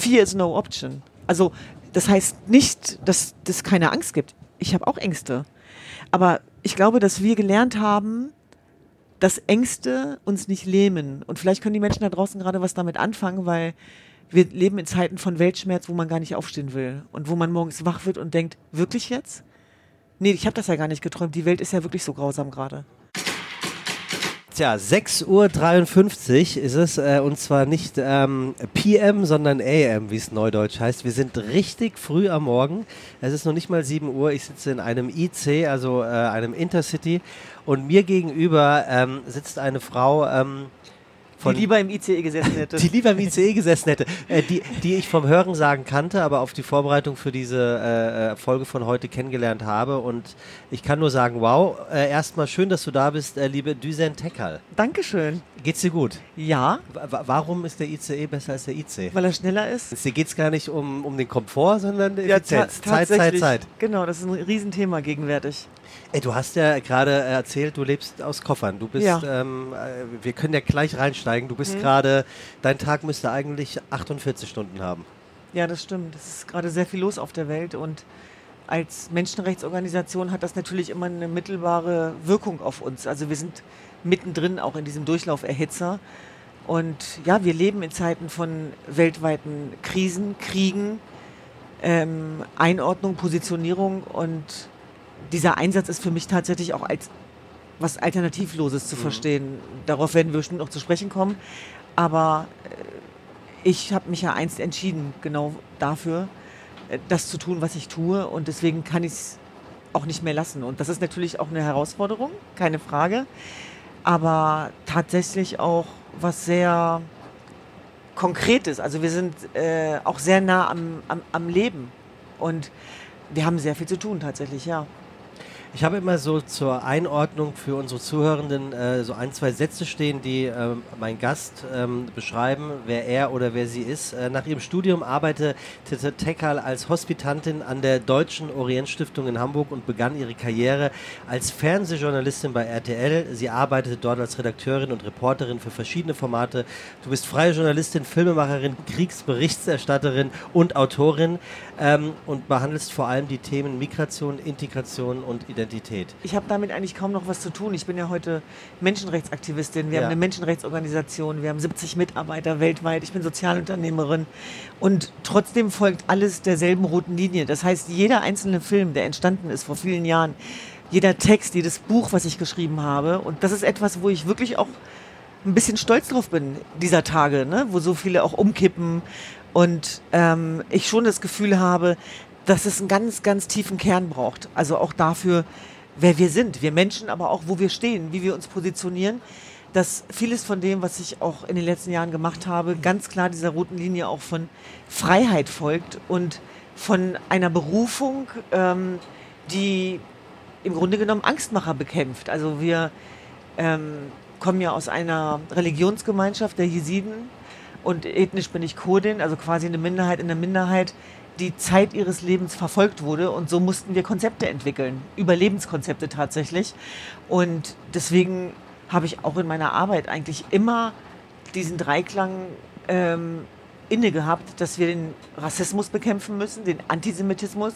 fear is no option. Also das heißt nicht, dass es keine Angst gibt. Ich habe auch Ängste. Aber ich glaube, dass wir gelernt haben, dass Ängste uns nicht lähmen. Und vielleicht können die Menschen da draußen gerade was damit anfangen, weil wir leben in Zeiten von Weltschmerz, wo man gar nicht aufstehen will. Und wo man morgens wach wird und denkt, wirklich jetzt? Nee, ich habe das ja gar nicht geträumt. Die Welt ist ja wirklich so grausam gerade. Tja, 6.53 Uhr ist es äh, und zwar nicht ähm, PM, sondern AM, wie es neudeutsch heißt. Wir sind richtig früh am Morgen. Es ist noch nicht mal 7 Uhr. Ich sitze in einem IC, also äh, einem Intercity und mir gegenüber ähm, sitzt eine Frau, ähm, von, die lieber im ICE gesessen hätte. die lieber im ICE gesessen hätte. Äh, die, die ich vom Hören sagen kannte, aber auf die Vorbereitung für diese äh, äh, Folge von heute kennengelernt habe. Und ich kann nur sagen, wow, äh, erstmal schön, dass du da bist, äh, liebe Düsen Tekal. Dankeschön. Geht's dir gut? Ja. W warum ist der ICE besser als der IC? Weil er schneller ist. Hier geht es gar nicht um, um den Komfort, sondern die Effizienz. Ja, Zeit, Zeit, Zeit. Genau, das ist ein Riesenthema gegenwärtig. Ey, du hast ja gerade erzählt, du lebst aus Koffern. Du bist, ja. ähm, äh, wir können ja gleich reinsteigen. Du bist mhm. gerade, dein Tag müsste eigentlich 48 Stunden haben. Ja, das stimmt. Es ist gerade sehr viel los auf der Welt und als Menschenrechtsorganisation hat das natürlich immer eine mittelbare Wirkung auf uns. Also wir sind mittendrin auch in diesem Durchlauferhitzer. Und ja, wir leben in Zeiten von weltweiten Krisen, Kriegen, ähm, Einordnung, Positionierung und dieser Einsatz ist für mich tatsächlich auch als was Alternativloses zu mhm. verstehen. Darauf werden wir bestimmt noch zu sprechen kommen. Aber äh, ich habe mich ja einst entschieden, genau dafür, äh, das zu tun, was ich tue. Und deswegen kann ich es auch nicht mehr lassen. Und das ist natürlich auch eine Herausforderung, keine Frage. Aber tatsächlich auch was sehr Konkretes. Also wir sind äh, auch sehr nah am, am, am Leben. Und wir haben sehr viel zu tun tatsächlich, ja. Ich habe immer so zur Einordnung für unsere Zuhörenden äh, so ein, zwei Sätze stehen, die äh, mein Gast ähm, beschreiben, wer er oder wer sie ist. Äh, nach ihrem Studium arbeitete Tekal als Hospitantin an der Deutschen Orientstiftung in Hamburg und begann ihre Karriere als Fernsehjournalistin bei RTL. Sie arbeitete dort als Redakteurin und Reporterin für verschiedene Formate. Du bist freie Journalistin, Filmemacherin, Kriegsberichterstatterin und Autorin ähm, und behandelst vor allem die Themen Migration, Integration und Identität. Identität. Ich habe damit eigentlich kaum noch was zu tun. Ich bin ja heute Menschenrechtsaktivistin. Wir ja. haben eine Menschenrechtsorganisation. Wir haben 70 Mitarbeiter weltweit. Ich bin Sozialunternehmerin. Und trotzdem folgt alles derselben roten Linie. Das heißt, jeder einzelne Film, der entstanden ist vor vielen Jahren, jeder Text, jedes Buch, was ich geschrieben habe, und das ist etwas, wo ich wirklich auch ein bisschen stolz drauf bin, dieser Tage, ne? wo so viele auch umkippen und ähm, ich schon das Gefühl habe, dass es einen ganz, ganz tiefen Kern braucht. Also auch dafür, wer wir sind, wir Menschen, aber auch wo wir stehen, wie wir uns positionieren. Dass vieles von dem, was ich auch in den letzten Jahren gemacht habe, ganz klar dieser roten Linie auch von Freiheit folgt und von einer Berufung, ähm, die im Grunde genommen Angstmacher bekämpft. Also wir ähm, kommen ja aus einer Religionsgemeinschaft der Jesiden und ethnisch bin ich Kurdin, also quasi eine Minderheit in der Minderheit, die Zeit ihres Lebens verfolgt wurde. Und so mussten wir Konzepte entwickeln, Überlebenskonzepte tatsächlich. Und deswegen habe ich auch in meiner Arbeit eigentlich immer diesen Dreiklang ähm, inne gehabt, dass wir den Rassismus bekämpfen müssen, den Antisemitismus,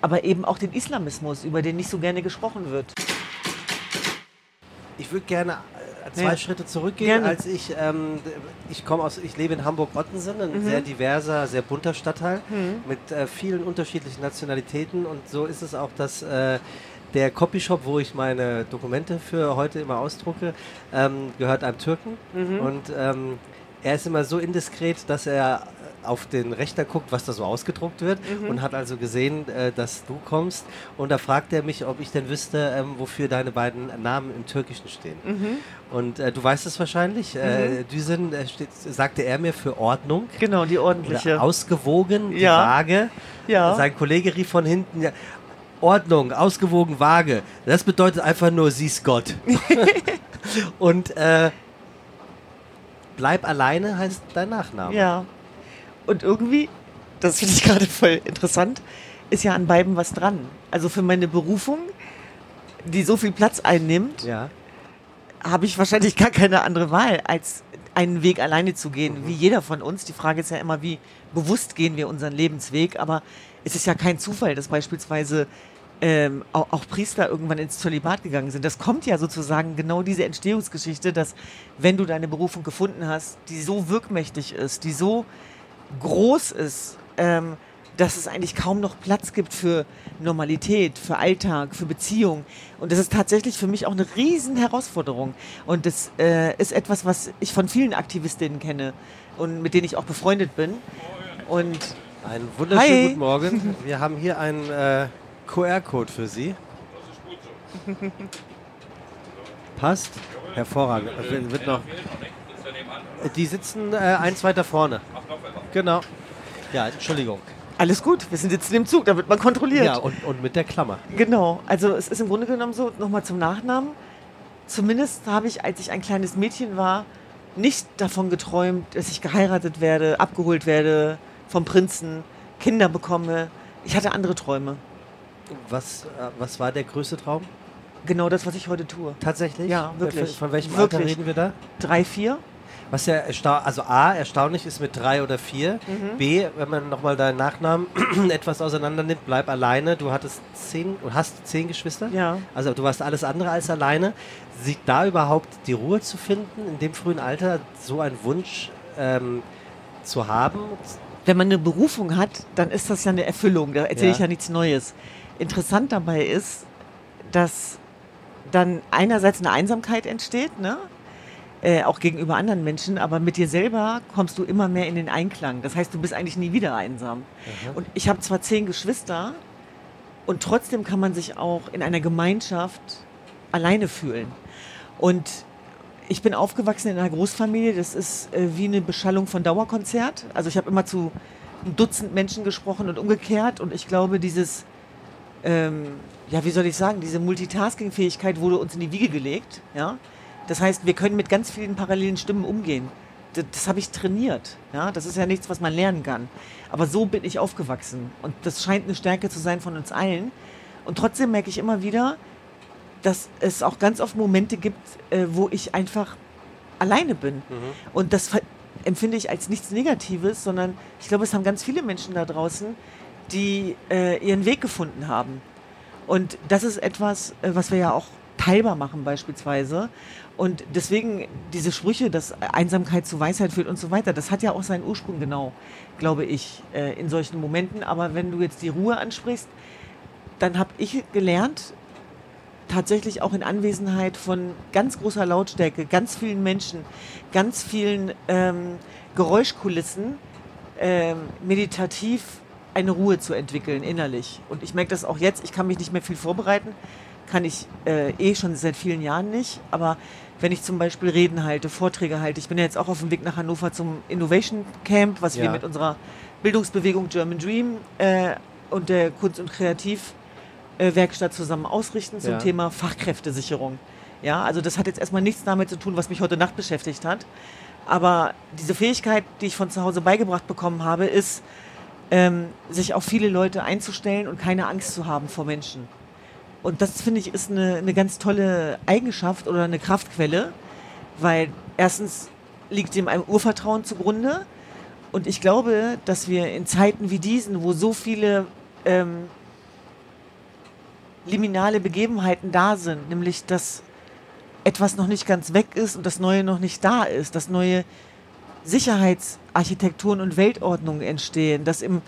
aber eben auch den Islamismus, über den nicht so gerne gesprochen wird. Ich würde gerne zwei ja. Schritte zurückgehen, Gerne. als ich, ähm, ich komme aus, ich lebe in Hamburg-Ottensen, ein mhm. sehr diverser, sehr bunter Stadtteil mhm. mit äh, vielen unterschiedlichen Nationalitäten und so ist es auch, dass äh, der Copyshop, wo ich meine Dokumente für heute immer ausdrucke, ähm, gehört einem Türken mhm. und ähm, er ist immer so indiskret, dass er auf den Rechner guckt, was da so ausgedruckt wird mhm. und hat also gesehen, äh, dass du kommst. Und da fragt er mich, ob ich denn wüsste, ähm, wofür deine beiden Namen im Türkischen stehen. Mhm. Und äh, du weißt es wahrscheinlich. Äh, mhm. Düsen äh, steht, sagte er mir für Ordnung. Genau, die ordentliche. Ausgewogen, die ja. Waage. Ja. Sein Kollege rief von hinten, ja, Ordnung, ausgewogen, vage. Das bedeutet einfach nur, siehst Gott. und äh, bleib alleine heißt dein Nachname. Ja. Und irgendwie, das finde ich gerade voll interessant, ist ja an beiden was dran. Also für meine Berufung, die so viel Platz einnimmt, ja. habe ich wahrscheinlich gar keine andere Wahl, als einen Weg alleine zu gehen, mhm. wie jeder von uns. Die Frage ist ja immer, wie bewusst gehen wir unseren Lebensweg. Aber es ist ja kein Zufall, dass beispielsweise ähm, auch, auch, Priester irgendwann ins Zölibat gegangen sind. Das kommt ja sozusagen genau diese Entstehungsgeschichte, dass wenn du deine Berufung gefunden hast, die so wirkmächtig ist, die so groß ist, ähm, dass es eigentlich kaum noch Platz gibt für Normalität, für Alltag, für Beziehung. Und das ist tatsächlich für mich auch eine riesen Herausforderung. Und das äh, ist etwas, was ich von vielen Aktivistinnen kenne und mit denen ich auch befreundet bin. Und einen wunderschönen Hi. guten Morgen. Wir haben hier einen äh, QR-Code für Sie. Passt? Hervorragend. Wird noch die sitzen äh, eins weiter vorne. Genau. Ja, Entschuldigung. Alles gut, wir sind jetzt in dem Zug, da wird man kontrolliert. Ja, und, und mit der Klammer. Genau, also es ist im Grunde genommen so, nochmal zum Nachnamen. Zumindest habe ich, als ich ein kleines Mädchen war, nicht davon geträumt, dass ich geheiratet werde, abgeholt werde vom Prinzen, Kinder bekomme. Ich hatte andere Träume. Was, äh, was war der größte Traum? Genau das, was ich heute tue. Tatsächlich? Ja, wirklich. Von welchem wirklich. Alter reden wir da? Drei, vier. Was ja also A, erstaunlich ist mit drei oder vier. Mhm. B, wenn man nochmal deinen Nachnamen etwas auseinander nimmt, bleib alleine. Du hattest zehn und hast zehn Geschwister. Ja. Also du warst alles andere als alleine. Sieht da überhaupt die Ruhe zu finden, in dem frühen Alter so einen Wunsch ähm, zu haben? Wenn man eine Berufung hat, dann ist das ja eine Erfüllung. Da erzähle ja. ich ja nichts Neues. Interessant dabei ist, dass dann einerseits eine Einsamkeit entsteht, ne? Äh, auch gegenüber anderen Menschen, aber mit dir selber kommst du immer mehr in den Einklang. Das heißt, du bist eigentlich nie wieder einsam. Mhm. Und ich habe zwar zehn Geschwister und trotzdem kann man sich auch in einer Gemeinschaft alleine fühlen. Und ich bin aufgewachsen in einer Großfamilie, das ist äh, wie eine Beschallung von Dauerkonzert. Also ich habe immer zu einem Dutzend Menschen gesprochen und umgekehrt und ich glaube, dieses ähm, ja, wie soll ich sagen, diese Multitasking-Fähigkeit wurde uns in die Wiege gelegt. Ja? Das heißt, wir können mit ganz vielen parallelen Stimmen umgehen. Das, das habe ich trainiert. Ja? Das ist ja nichts, was man lernen kann. Aber so bin ich aufgewachsen. Und das scheint eine Stärke zu sein von uns allen. Und trotzdem merke ich immer wieder, dass es auch ganz oft Momente gibt, äh, wo ich einfach alleine bin. Mhm. Und das empfinde ich als nichts Negatives, sondern ich glaube, es haben ganz viele Menschen da draußen, die äh, ihren Weg gefunden haben. Und das ist etwas, äh, was wir ja auch teilbar machen beispielsweise. Und deswegen diese Sprüche, dass Einsamkeit zu Weisheit führt und so weiter, das hat ja auch seinen Ursprung genau, glaube ich, äh, in solchen Momenten. Aber wenn du jetzt die Ruhe ansprichst, dann habe ich gelernt, tatsächlich auch in Anwesenheit von ganz großer Lautstärke, ganz vielen Menschen, ganz vielen ähm, Geräuschkulissen, ähm, meditativ eine Ruhe zu entwickeln innerlich. Und ich merke das auch jetzt, ich kann mich nicht mehr viel vorbereiten, kann ich äh, eh schon seit vielen Jahren nicht, aber wenn ich zum Beispiel Reden halte, Vorträge halte, ich bin ja jetzt auch auf dem Weg nach Hannover zum Innovation Camp, was ja. wir mit unserer Bildungsbewegung German Dream äh, und der Kunst- und Kreativwerkstatt äh, zusammen ausrichten zum ja. Thema Fachkräftesicherung. Ja, also das hat jetzt erstmal nichts damit zu tun, was mich heute Nacht beschäftigt hat. Aber diese Fähigkeit, die ich von zu Hause beigebracht bekommen habe, ist, ähm, sich auf viele Leute einzustellen und keine Angst zu haben vor Menschen. Und das finde ich ist eine, eine ganz tolle Eigenschaft oder eine Kraftquelle, weil erstens liegt dem ein Urvertrauen zugrunde. Und ich glaube, dass wir in Zeiten wie diesen, wo so viele ähm, liminale Begebenheiten da sind, nämlich dass etwas noch nicht ganz weg ist und das Neue noch nicht da ist, das Neue Sicherheitsarchitekturen und Weltordnungen entstehen, dass im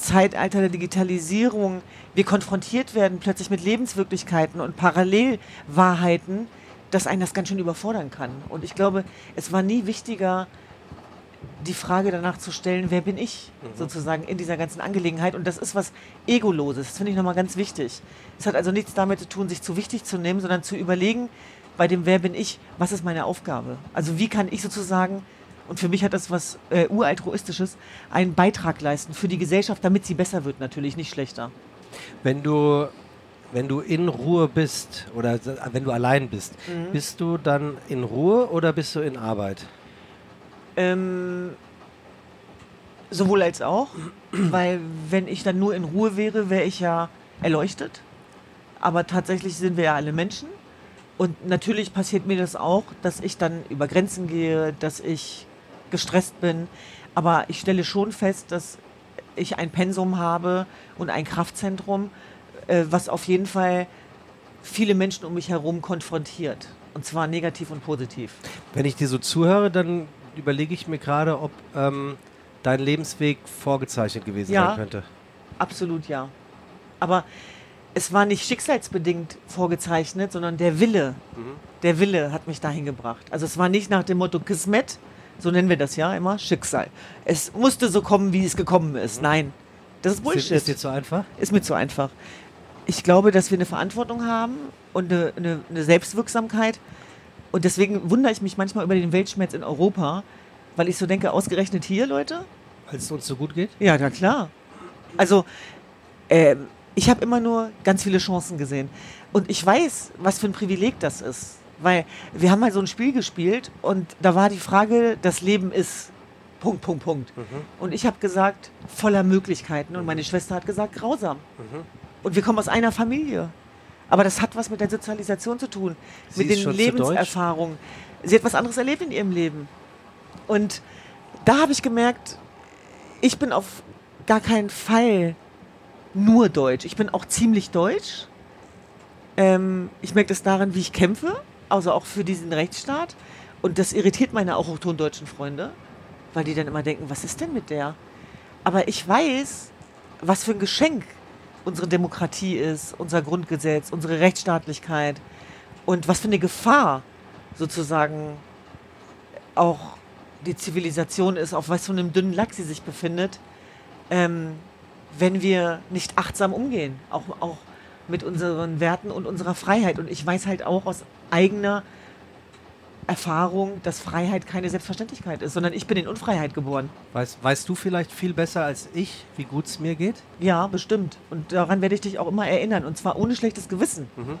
Zeitalter der Digitalisierung wir konfrontiert werden plötzlich mit Lebenswirklichkeiten und Parallelwahrheiten, dass einen das ganz schön überfordern kann. Und ich glaube, es war nie wichtiger, die Frage danach zu stellen, wer bin ich mhm. sozusagen in dieser ganzen Angelegenheit. Und das ist was Egoloses, das finde ich nochmal ganz wichtig. Es hat also nichts damit zu tun, sich zu wichtig zu nehmen, sondern zu überlegen, bei dem Wer bin ich, was ist meine Aufgabe? Also wie kann ich sozusagen und für mich hat das was äh, uraltruistisches, einen Beitrag leisten für die Gesellschaft, damit sie besser wird, natürlich, nicht schlechter. Wenn du, wenn du in Ruhe bist oder wenn du allein bist, mhm. bist du dann in Ruhe oder bist du in Arbeit? Ähm, sowohl als auch, weil wenn ich dann nur in Ruhe wäre, wäre ich ja erleuchtet. Aber tatsächlich sind wir ja alle Menschen Und natürlich passiert mir das auch, dass ich dann über Grenzen gehe, dass ich gestresst bin. Aber ich stelle schon fest, dass ich ein Pensum habe und ein Kraftzentrum, äh, was auf jeden Fall viele Menschen um mich herum konfrontiert. Und zwar negativ und positiv. Wenn ich dir so zuhöre, dann überlege ich mir gerade, ob ähm, dein Lebensweg vorgezeichnet gewesen ja, sein könnte. Absolut ja. Aber es war nicht schicksalsbedingt vorgezeichnet, sondern der Wille. Mhm. Der Wille hat mich dahin gebracht. Also es war nicht nach dem Motto Kismet, so nennen wir das ja immer, Schicksal. Es musste so kommen, wie es gekommen ist. Nein, das ist Bullshit. Ist dir zu einfach? Ist mir zu einfach. Ich glaube, dass wir eine Verantwortung haben und eine, eine, eine Selbstwirksamkeit. Und deswegen wundere ich mich manchmal über den Weltschmerz in Europa, weil ich so denke, ausgerechnet hier, Leute. Weil es uns so gut geht? Ja, na klar. Also, äh, ich habe immer nur ganz viele Chancen gesehen. Und ich weiß, was für ein Privileg das ist. Weil wir haben mal so ein Spiel gespielt und da war die Frage, das Leben ist Punkt, Punkt, Punkt. Mhm. Und ich habe gesagt, voller Möglichkeiten. Und meine Schwester hat gesagt, grausam. Mhm. Und wir kommen aus einer Familie. Aber das hat was mit der Sozialisation zu tun, Sie mit den Lebenserfahrungen. Sie hat was anderes erlebt in ihrem Leben. Und da habe ich gemerkt, ich bin auf gar keinen Fall nur deutsch. Ich bin auch ziemlich deutsch. Ähm, ich merke das daran, wie ich kämpfe also auch für diesen Rechtsstaat. Und das irritiert meine auch deutschen Freunde, weil die dann immer denken, was ist denn mit der? Aber ich weiß, was für ein Geschenk unsere Demokratie ist, unser Grundgesetz, unsere Rechtsstaatlichkeit und was für eine Gefahr sozusagen auch die Zivilisation ist, auf was für einem dünnen Lack sie sich befindet, ähm, wenn wir nicht achtsam umgehen, auch, auch mit unseren Werten und unserer Freiheit. Und ich weiß halt auch aus eigener Erfahrung, dass Freiheit keine Selbstverständlichkeit ist, sondern ich bin in Unfreiheit geboren. Weißt, weißt du vielleicht viel besser als ich, wie gut es mir geht? Ja, bestimmt. Und daran werde ich dich auch immer erinnern. Und zwar ohne schlechtes Gewissen. Mhm.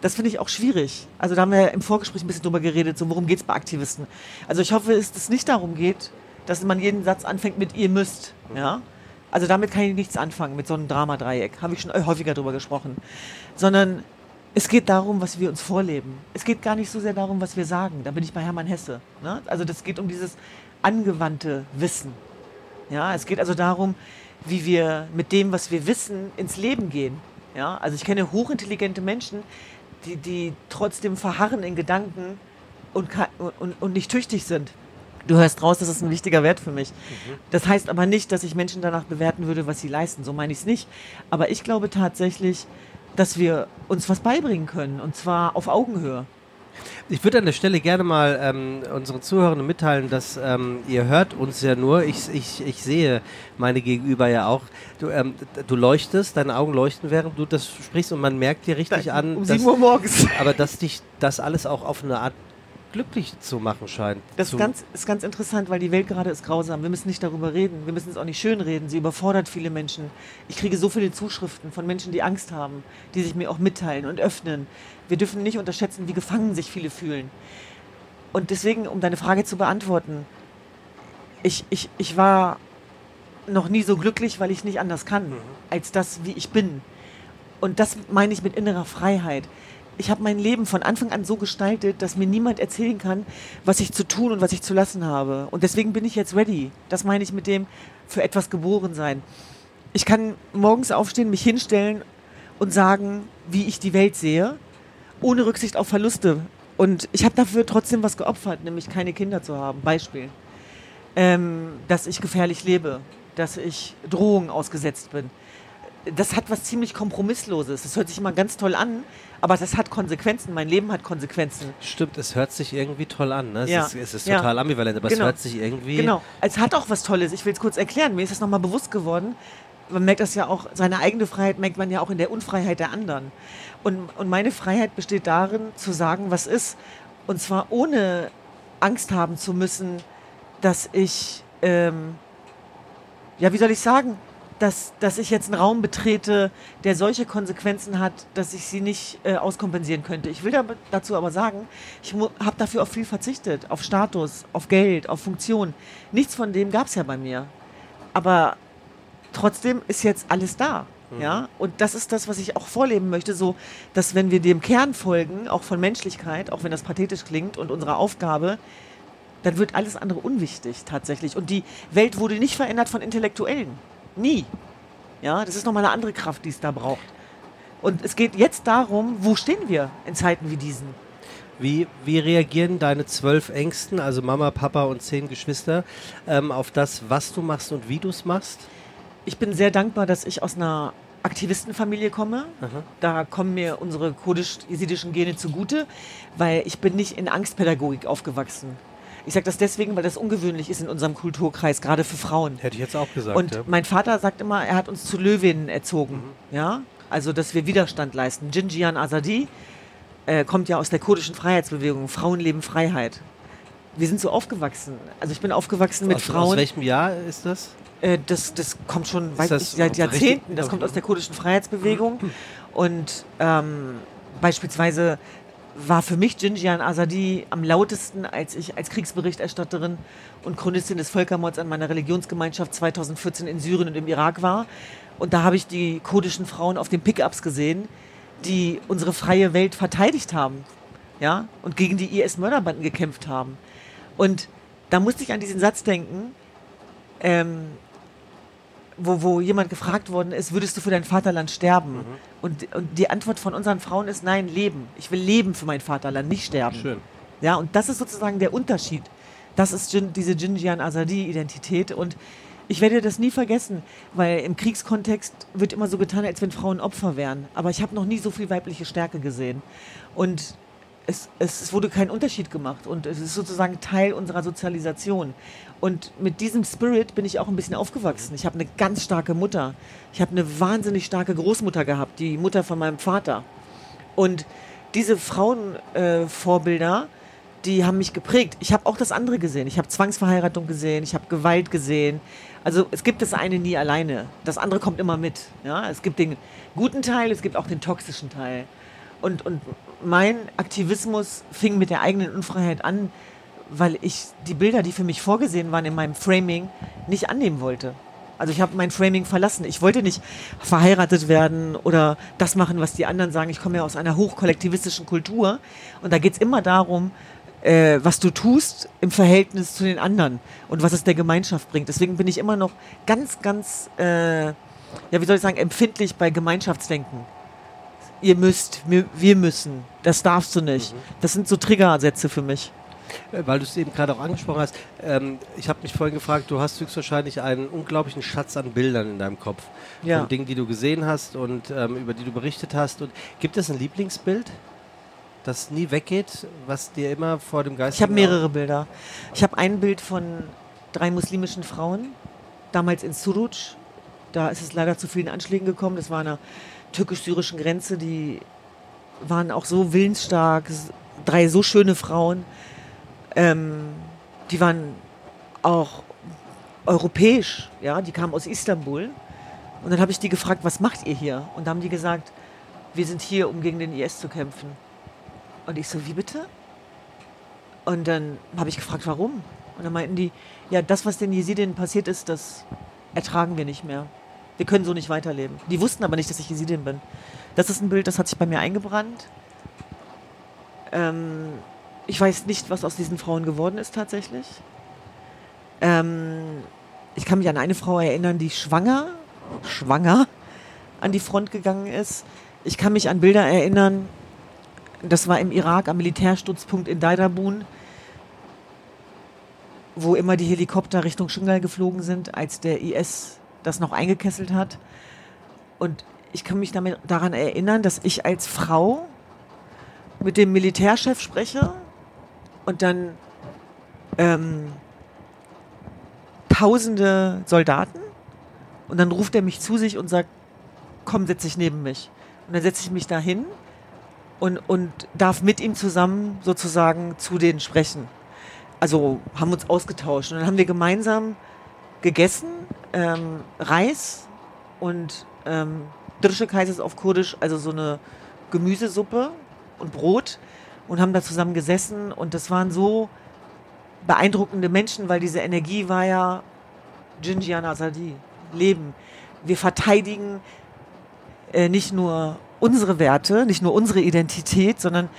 Das finde ich auch schwierig. Also da haben wir im Vorgespräch ein bisschen drüber geredet, so worum geht es bei Aktivisten. Also ich hoffe, dass es nicht darum geht, dass man jeden Satz anfängt mit ihr müsst. Mhm. Ja? Also damit kann ich nichts anfangen, mit so einem Dramadreieck. Habe ich schon häufiger drüber gesprochen. Sondern es geht darum, was wir uns vorleben. Es geht gar nicht so sehr darum, was wir sagen. Da bin ich bei Hermann Hesse. Ne? Also das geht um dieses angewandte Wissen. Ja, es geht also darum, wie wir mit dem, was wir wissen, ins Leben gehen. Ja, also ich kenne hochintelligente Menschen, die, die trotzdem verharren in Gedanken und, und, und nicht tüchtig sind. Du hörst raus, das ist ein wichtiger Wert für mich. Mhm. Das heißt aber nicht, dass ich Menschen danach bewerten würde, was sie leisten. So meine ich es nicht. Aber ich glaube tatsächlich, dass wir uns was beibringen können. Und zwar auf Augenhöhe. Ich würde an der Stelle gerne mal ähm, unseren Zuhörern mitteilen, dass ähm, ihr hört uns ja nur. Ich, ich, ich sehe meine Gegenüber ja auch. Du, ähm, du leuchtest, deine Augen leuchten, während du das sprichst und man merkt dir richtig an. Um 7 Uhr morgens. Aber dass dich das alles auch auf eine Art glücklich zu machen scheint. Das ist ganz, ist ganz interessant, weil die Welt gerade ist grausam. Wir müssen nicht darüber reden. Wir müssen es auch nicht schön reden. Sie überfordert viele Menschen. Ich kriege so viele Zuschriften von Menschen, die Angst haben, die sich mir auch mitteilen und öffnen. Wir dürfen nicht unterschätzen, wie gefangen sich viele fühlen. Und deswegen, um deine Frage zu beantworten, ich, ich, ich war noch nie so glücklich, weil ich nicht anders kann, mhm. als das, wie ich bin. Und das meine ich mit innerer Freiheit ich habe mein Leben von Anfang an so gestaltet, dass mir niemand erzählen kann, was ich zu tun und was ich zu lassen habe. Und deswegen bin ich jetzt ready. Das meine ich mit dem für etwas geboren sein. Ich kann morgens aufstehen, mich hinstellen und sagen, wie ich die Welt sehe, ohne Rücksicht auf Verluste. Und ich habe dafür trotzdem was geopfert, nämlich keine Kinder zu haben. Beispiel. Ähm, dass ich gefährlich lebe, dass ich Drohungen ausgesetzt bin das hat was ziemlich Kompromissloses. Das hört sich immer ganz toll an, aber das hat Konsequenzen. Mein Leben hat Konsequenzen. Stimmt, es hört sich irgendwie toll an. Ne? Es, ja. ist, es ist total ja. ambivalent, aber genau. es hört sich irgendwie. Genau, es hat auch was Tolles. Ich will es kurz erklären. Mir ist das nochmal bewusst geworden. Man merkt das ja auch, seine eigene Freiheit merkt man ja auch in der Unfreiheit der anderen. Und, und meine Freiheit besteht darin, zu sagen, was ist. Und zwar ohne Angst haben zu müssen, dass ich, ähm, ja, wie soll ich sagen, dass, dass ich jetzt einen Raum betrete, der solche Konsequenzen hat, dass ich sie nicht äh, auskompensieren könnte. Ich will da, dazu aber sagen, ich habe dafür auf viel verzichtet, auf Status, auf Geld, auf Funktion. Nichts von dem gab es ja bei mir. Aber trotzdem ist jetzt alles da. Mhm. Ja, und das ist das, was ich auch vorleben möchte, so, dass wenn wir dem Kern folgen, auch von Menschlichkeit, auch wenn das pathetisch klingt und unserer Aufgabe, dann wird alles andere unwichtig tatsächlich. Und die Welt wurde nicht verändert von Intellektuellen. Nie. Ja, das ist nochmal eine andere Kraft, die es da braucht. Und es geht jetzt darum, wo stehen wir in Zeiten wie diesen? Wie, wie reagieren deine zwölf Ängsten, also Mama, Papa und zehn Geschwister, ähm, auf das, was du machst und wie du es machst? Ich bin sehr dankbar, dass ich aus einer Aktivistenfamilie komme. Aha. Da kommen mir unsere kurdisch-jesidischen Gene zugute, weil ich bin nicht in Angstpädagogik aufgewachsen. Ich sage das deswegen, weil das ungewöhnlich ist in unserem Kulturkreis, gerade für Frauen. Hätte ich jetzt auch gesagt. Und ja. mein Vater sagt immer, er hat uns zu Löwinnen erzogen. Mhm. Ja? Also, dass wir Widerstand leisten. Jinjian Azadi äh, kommt ja aus der kurdischen Freiheitsbewegung, Frauenleben Freiheit. Wir sind so aufgewachsen. Also ich bin aufgewachsen mit aus, Frauen. Aus welchem Jahr ist das? Äh, das, das kommt schon weit, das seit Jahrzehnten. Das kommt aus der kurdischen Freiheitsbewegung. Und ähm, beispielsweise war für mich Jinjian Azadi am lautesten, als ich als Kriegsberichterstatterin und Chronistin des Völkermords an meiner Religionsgemeinschaft 2014 in Syrien und im Irak war. Und da habe ich die kurdischen Frauen auf den Pickups gesehen, die unsere freie Welt verteidigt haben. Ja, und gegen die IS-Mörderbanden gekämpft haben. Und da musste ich an diesen Satz denken, ähm, wo, wo jemand gefragt worden ist, würdest du für dein Vaterland sterben? Mhm. Und, und die Antwort von unseren Frauen ist nein, leben. Ich will leben für mein Vaterland, nicht sterben. Schön. Ja, und das ist sozusagen der Unterschied. Das ist diese Jinjian Azadi-Identität. Und ich werde das nie vergessen, weil im Kriegskontext wird immer so getan, als wenn Frauen Opfer wären. Aber ich habe noch nie so viel weibliche Stärke gesehen. Und es, es, wurde kein Unterschied gemacht. Und es ist sozusagen Teil unserer Sozialisation. Und mit diesem Spirit bin ich auch ein bisschen aufgewachsen. Ich habe eine ganz starke Mutter. Ich habe eine wahnsinnig starke Großmutter gehabt, die Mutter von meinem Vater. Und diese Frauenvorbilder, äh, die haben mich geprägt. Ich habe auch das andere gesehen. Ich habe Zwangsverheiratung gesehen, ich habe Gewalt gesehen. Also es gibt das eine nie alleine. Das andere kommt immer mit. Ja? Es gibt den guten Teil, es gibt auch den toxischen Teil. Und, und mein Aktivismus fing mit der eigenen Unfreiheit an, weil ich die Bilder, die für mich vorgesehen waren in meinem Framing, nicht annehmen wollte. Also ich habe mein Framing verlassen. Ich wollte nicht verheiratet werden oder das machen, was die anderen sagen. Ich komme ja aus einer hochkollektivistischen Kultur und da geht es immer darum, äh, was du tust im Verhältnis zu den anderen und was es der Gemeinschaft bringt. Deswegen bin ich immer noch ganz, ganz, äh, ja, wie soll ich sagen, empfindlich bei Gemeinschaftsdenken. Ihr müsst, wir müssen, das darfst du nicht. Mhm. Das sind so Triggersätze für mich. Äh, weil du es eben gerade auch angesprochen hast, ähm, ich habe mich vorhin gefragt, du hast höchstwahrscheinlich einen unglaublichen Schatz an Bildern in deinem Kopf. Ja. Von Dingen, die du gesehen hast und ähm, über die du berichtet hast. Und gibt es ein Lieblingsbild? das nie weggeht, was dir immer vor dem Geist. Ich habe mehrere Bilder. Ich habe ein Bild von drei muslimischen Frauen, damals in Suruc. Da ist es leider zu vielen Anschlägen gekommen. Das war der türkisch-syrischen Grenze. Die waren auch so willensstark. Drei so schöne Frauen. Ähm, die waren auch europäisch, ja, die kamen aus Istanbul. Und dann habe ich die gefragt, was macht ihr hier? Und da haben die gesagt, wir sind hier, um gegen den IS zu kämpfen. Und ich so, wie bitte? Und dann habe ich gefragt, warum? Und dann meinten die, ja, das, was den Jesidinnen passiert ist, das ertragen wir nicht mehr. Wir können so nicht weiterleben. Die wussten aber nicht, dass ich Jesidin bin. Das ist ein Bild, das hat sich bei mir eingebrannt. Ähm, ich weiß nicht, was aus diesen Frauen geworden ist tatsächlich. Ähm, ich kann mich an eine Frau erinnern, die schwanger, schwanger an die Front gegangen ist. Ich kann mich an Bilder erinnern, das war im Irak am Militärstützpunkt in Daidabun, wo immer die Helikopter Richtung Shingal geflogen sind, als der IS das noch eingekesselt hat. Und ich kann mich damit daran erinnern, dass ich als Frau mit dem Militärchef spreche und dann ähm, tausende Soldaten und dann ruft er mich zu sich und sagt, komm, setz dich neben mich. Und dann setze ich mich da hin und, und darf mit ihm zusammen sozusagen zu denen sprechen. Also haben uns ausgetauscht und dann haben wir gemeinsam gegessen, ähm, Reis und ähm, Drische heißt auf Kurdisch, also so eine Gemüsesuppe und Brot und haben da zusammen gesessen und das waren so beeindruckende Menschen, weil diese Energie war ja Jinjian Azadi, Leben. Wir verteidigen äh, nicht nur unsere Werte, nicht nur unsere Identität, sondern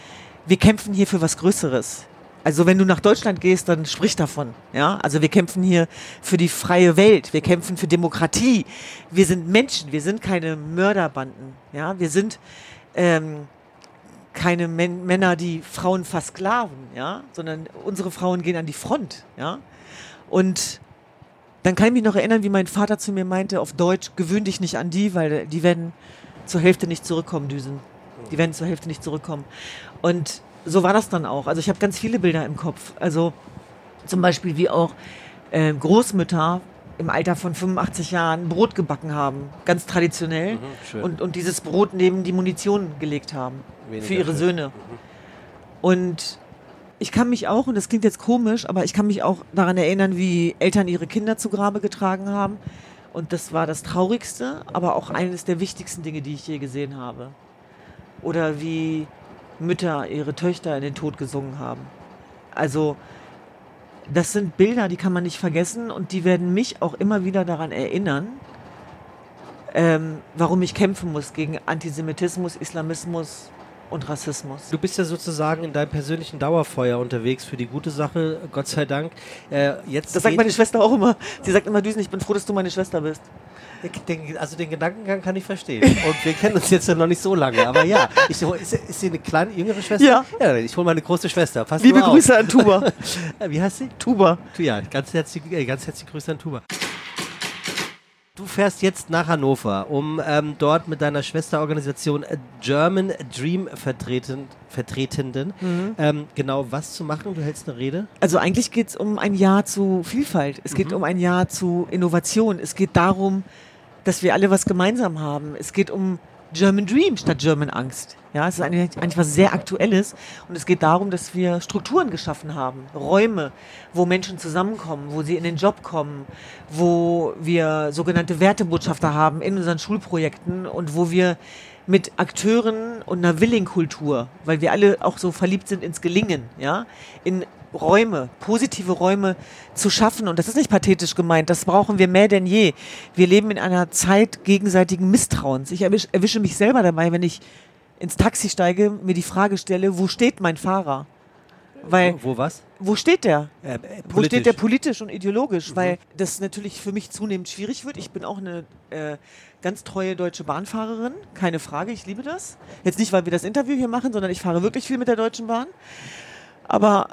wir kämpfen hier für was Größeres. Also wenn du nach Deutschland gehst, dann sprich davon. Ja, also wir kämpfen hier für die freie Welt. Wir kämpfen für Demokratie. Wir sind Menschen. Wir sind keine Mörderbanden. Ja, wir sind ähm, keine Men Männer, die Frauen versklaven. Ja, sondern unsere Frauen gehen an die Front. Ja, und dann kann ich mich noch erinnern, wie mein Vater zu mir meinte auf Deutsch: Gewöhn dich nicht an die, weil die werden zur Hälfte nicht zurückkommen, Düsen. Die werden zur Hälfte nicht zurückkommen. Und so war das dann auch. Also ich habe ganz viele Bilder im Kopf. Also zum Beispiel wie auch äh, Großmütter im Alter von 85 Jahren Brot gebacken haben, ganz traditionell. Mhm, und, und dieses Brot neben die Munition gelegt haben Weniger für ihre schön. Söhne. Mhm. Und ich kann mich auch, und das klingt jetzt komisch, aber ich kann mich auch daran erinnern, wie Eltern ihre Kinder zu Grabe getragen haben. Und das war das Traurigste, aber auch eines der wichtigsten Dinge, die ich je gesehen habe. Oder wie Mütter ihre Töchter in den Tod gesungen haben. Also das sind Bilder, die kann man nicht vergessen und die werden mich auch immer wieder daran erinnern, ähm, warum ich kämpfen muss gegen Antisemitismus, Islamismus und Rassismus. Du bist ja sozusagen in deinem persönlichen Dauerfeuer unterwegs für die gute Sache, Gott sei Dank. Äh, jetzt das sagt meine Schwester auch immer. Sie sagt immer, Düsen, ich bin froh, dass du meine Schwester bist. Den, also den Gedankengang kann ich verstehen. Und wir kennen uns jetzt ja noch nicht so lange. Aber ja, ich, ist, ist sie eine kleine, jüngere Schwester? Ja. ja ich hole meine große Schwester. Pass Liebe Grüße an Tuba. Wie heißt sie? Tuba. Ja, ganz herzliche, äh, ganz herzliche Grüße an Tuba. Du fährst jetzt nach Hannover, um ähm, dort mit deiner Schwesterorganisation German Dream vertreten, Vertretenden mhm. ähm, genau was zu machen. Du hältst eine Rede? Also eigentlich geht es um ein Ja zu Vielfalt. Es geht mhm. um ein Ja zu Innovation. Es geht darum, dass wir alle was gemeinsam haben. Es geht um German Dream statt German Angst. Ja, es ist eigentlich, was sehr Aktuelles und es geht darum, dass wir Strukturen geschaffen haben, Räume, wo Menschen zusammenkommen, wo sie in den Job kommen, wo wir sogenannte Wertebotschafter haben in unseren Schulprojekten und wo wir mit Akteuren und einer Willing-Kultur, weil wir alle auch so verliebt sind ins Gelingen, ja, in Räume, positive Räume zu schaffen. Und das ist nicht pathetisch gemeint, das brauchen wir mehr denn je. Wir leben in einer Zeit gegenseitigen Misstrauens. Ich erwische, erwische mich selber dabei, wenn ich ins Taxi steige, mir die Frage stelle, wo steht mein Fahrer? Weil, wo, wo was? Wo steht der? Äh, äh, wo steht der politisch und ideologisch? Mhm. Weil das natürlich für mich zunehmend schwierig wird. Ich bin auch eine äh, ganz treue deutsche Bahnfahrerin, keine Frage, ich liebe das. Jetzt nicht, weil wir das Interview hier machen, sondern ich fahre wirklich viel mit der Deutschen Bahn. Aber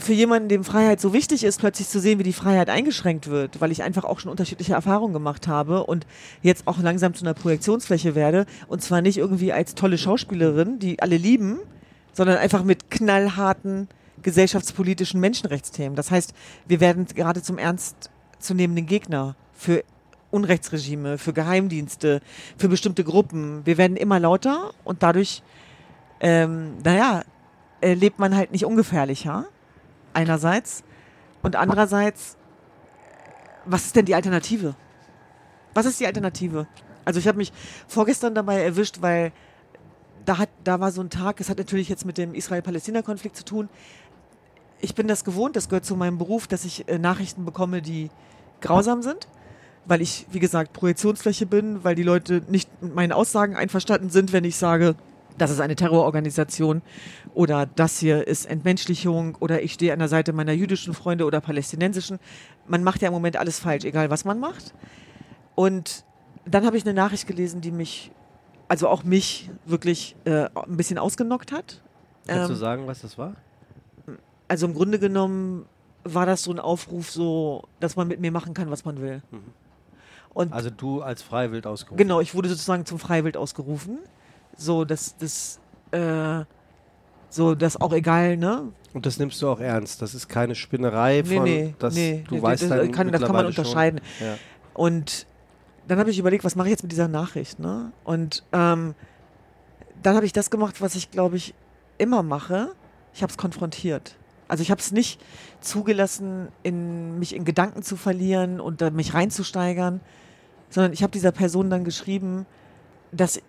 für jemanden, dem Freiheit so wichtig ist, plötzlich zu sehen, wie die Freiheit eingeschränkt wird, weil ich einfach auch schon unterschiedliche Erfahrungen gemacht habe und jetzt auch langsam zu einer Projektionsfläche werde. Und zwar nicht irgendwie als tolle Schauspielerin, die alle lieben, sondern einfach mit knallharten gesellschaftspolitischen Menschenrechtsthemen. Das heißt, wir werden gerade zum ernstzunehmenden Gegner für Unrechtsregime, für Geheimdienste, für bestimmte Gruppen. Wir werden immer lauter und dadurch, ähm, naja, äh, lebt man halt nicht ungefährlicher einerseits. Und andererseits, was ist denn die Alternative? Was ist die Alternative? Also ich habe mich vorgestern dabei erwischt, weil da, hat, da war so ein Tag, es hat natürlich jetzt mit dem Israel-Palästina-Konflikt zu tun. Ich bin das gewohnt, das gehört zu meinem Beruf, dass ich äh, Nachrichten bekomme, die grausam sind, weil ich, wie gesagt, Projektionsfläche bin, weil die Leute nicht mit meinen Aussagen einverstanden sind, wenn ich sage, das ist eine Terrororganisation oder das hier ist Entmenschlichung oder ich stehe an der Seite meiner jüdischen Freunde oder palästinensischen. Man macht ja im Moment alles falsch, egal was man macht. Und dann habe ich eine Nachricht gelesen, die mich, also auch mich wirklich äh, ein bisschen ausgenockt hat. Kannst ähm, du sagen, was das war? Also im Grunde genommen war das so ein Aufruf, so, dass man mit mir machen kann, was man will. Mhm. Also du als Freiwild ausgerufen? Genau, ich wurde sozusagen zum Freiwild ausgerufen. So, das, das, äh, so, das auch egal, ne? Und das nimmst du auch ernst. Das ist keine Spinnerei von, nee, nee, dass nee, du nee, weißt das, dann kann, das kann man unterscheiden. Ja. Und dann habe ich überlegt, was mache ich jetzt mit dieser Nachricht, ne? Und ähm, dann habe ich das gemacht, was ich glaube ich immer mache. Ich habe es konfrontiert. Also ich habe es nicht zugelassen, in, mich in Gedanken zu verlieren und uh, mich reinzusteigern, sondern ich habe dieser Person dann geschrieben, dass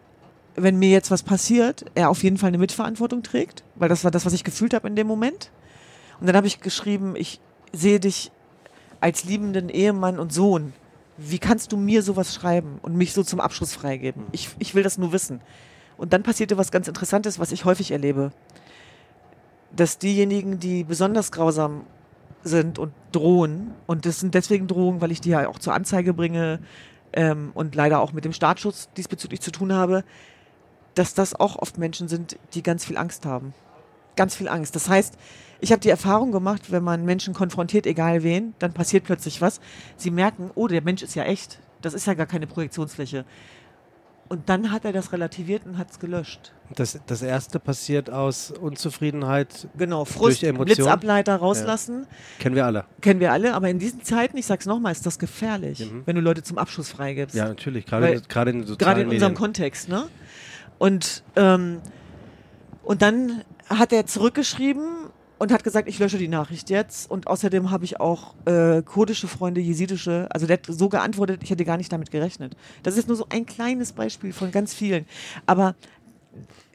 wenn mir jetzt was passiert, er auf jeden Fall eine Mitverantwortung trägt, weil das war das, was ich gefühlt habe in dem Moment. Und dann habe ich geschrieben, ich sehe dich als liebenden Ehemann und Sohn, wie kannst du mir sowas schreiben und mich so zum Abschluss freigeben? Ich, ich will das nur wissen. Und dann passierte was ganz Interessantes, was ich häufig erlebe. Dass diejenigen, die besonders grausam sind und drohen, und das sind deswegen Drohungen, weil ich die ja auch zur Anzeige bringe ähm, und leider auch mit dem Staatsschutz diesbezüglich zu tun habe, dass das auch oft Menschen sind, die ganz viel Angst haben. Ganz viel Angst. Das heißt, ich habe die Erfahrung gemacht, wenn man Menschen konfrontiert, egal wen, dann passiert plötzlich was. Sie merken, oh, der Mensch ist ja echt. Das ist ja gar keine Projektionsfläche. Und dann hat er das relativiert und hat es gelöscht. Das, das erste passiert aus Unzufriedenheit. Genau, Frust, Blitzableiter rauslassen. Ja. Kennen wir alle. Kennen wir alle, aber in diesen Zeiten, ich sag's nochmal, ist das gefährlich, mhm. wenn du Leute zum Abschluss freigibst. Ja, natürlich, gerade, gerade in Gerade in unserem Kontext, ne? Und, ähm, und dann hat er zurückgeschrieben, und hat gesagt, ich lösche die Nachricht jetzt. Und außerdem habe ich auch äh, kurdische Freunde, jesidische. Also der hat so geantwortet, ich hätte gar nicht damit gerechnet. Das ist nur so ein kleines Beispiel von ganz vielen. Aber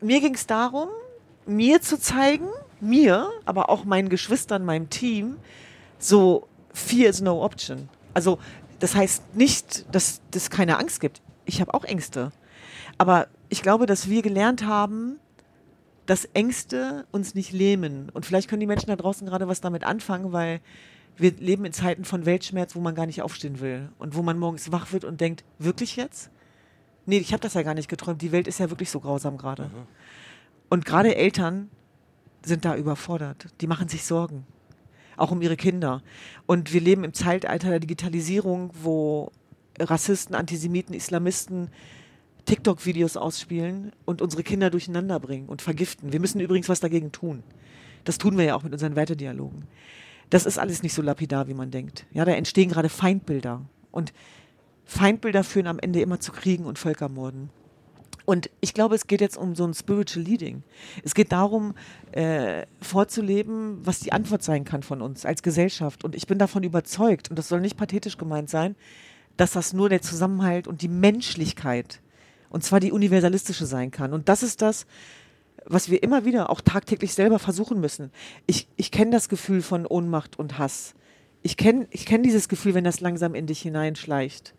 mir ging es darum, mir zu zeigen, mir, aber auch meinen Geschwistern, meinem Team, so Fear is no option. Also das heißt nicht, dass es keine Angst gibt. Ich habe auch Ängste. Aber ich glaube, dass wir gelernt haben, dass Ängste uns nicht lähmen. Und vielleicht können die Menschen da draußen gerade was damit anfangen, weil wir leben in Zeiten von Weltschmerz, wo man gar nicht aufstehen will und wo man morgens wach wird und denkt, wirklich jetzt? Nee, ich habe das ja gar nicht geträumt. Die Welt ist ja wirklich so grausam gerade. Mhm. Und gerade Eltern sind da überfordert. Die machen sich Sorgen. Auch um ihre Kinder. Und wir leben im Zeitalter der Digitalisierung, wo Rassisten, Antisemiten, Islamisten TikTok-Videos ausspielen und unsere Kinder durcheinander bringen und vergiften. Wir müssen übrigens was dagegen tun. Das tun wir ja auch mit unseren Wertedialogen. Das ist alles nicht so lapidar, wie man denkt. Ja, da entstehen gerade Feindbilder. Und Feindbilder führen am Ende immer zu Kriegen und Völkermorden. Und ich glaube, es geht jetzt um so ein Spiritual Leading. Es geht darum, äh, vorzuleben, was die Antwort sein kann von uns als Gesellschaft. Und ich bin davon überzeugt, und das soll nicht pathetisch gemeint sein, dass das nur der Zusammenhalt und die Menschlichkeit und zwar die universalistische sein kann. Und das ist das, was wir immer wieder auch tagtäglich selber versuchen müssen. Ich, ich kenne das Gefühl von Ohnmacht und Hass. Ich kenne ich kenn dieses Gefühl, wenn das langsam in dich hineinschleicht.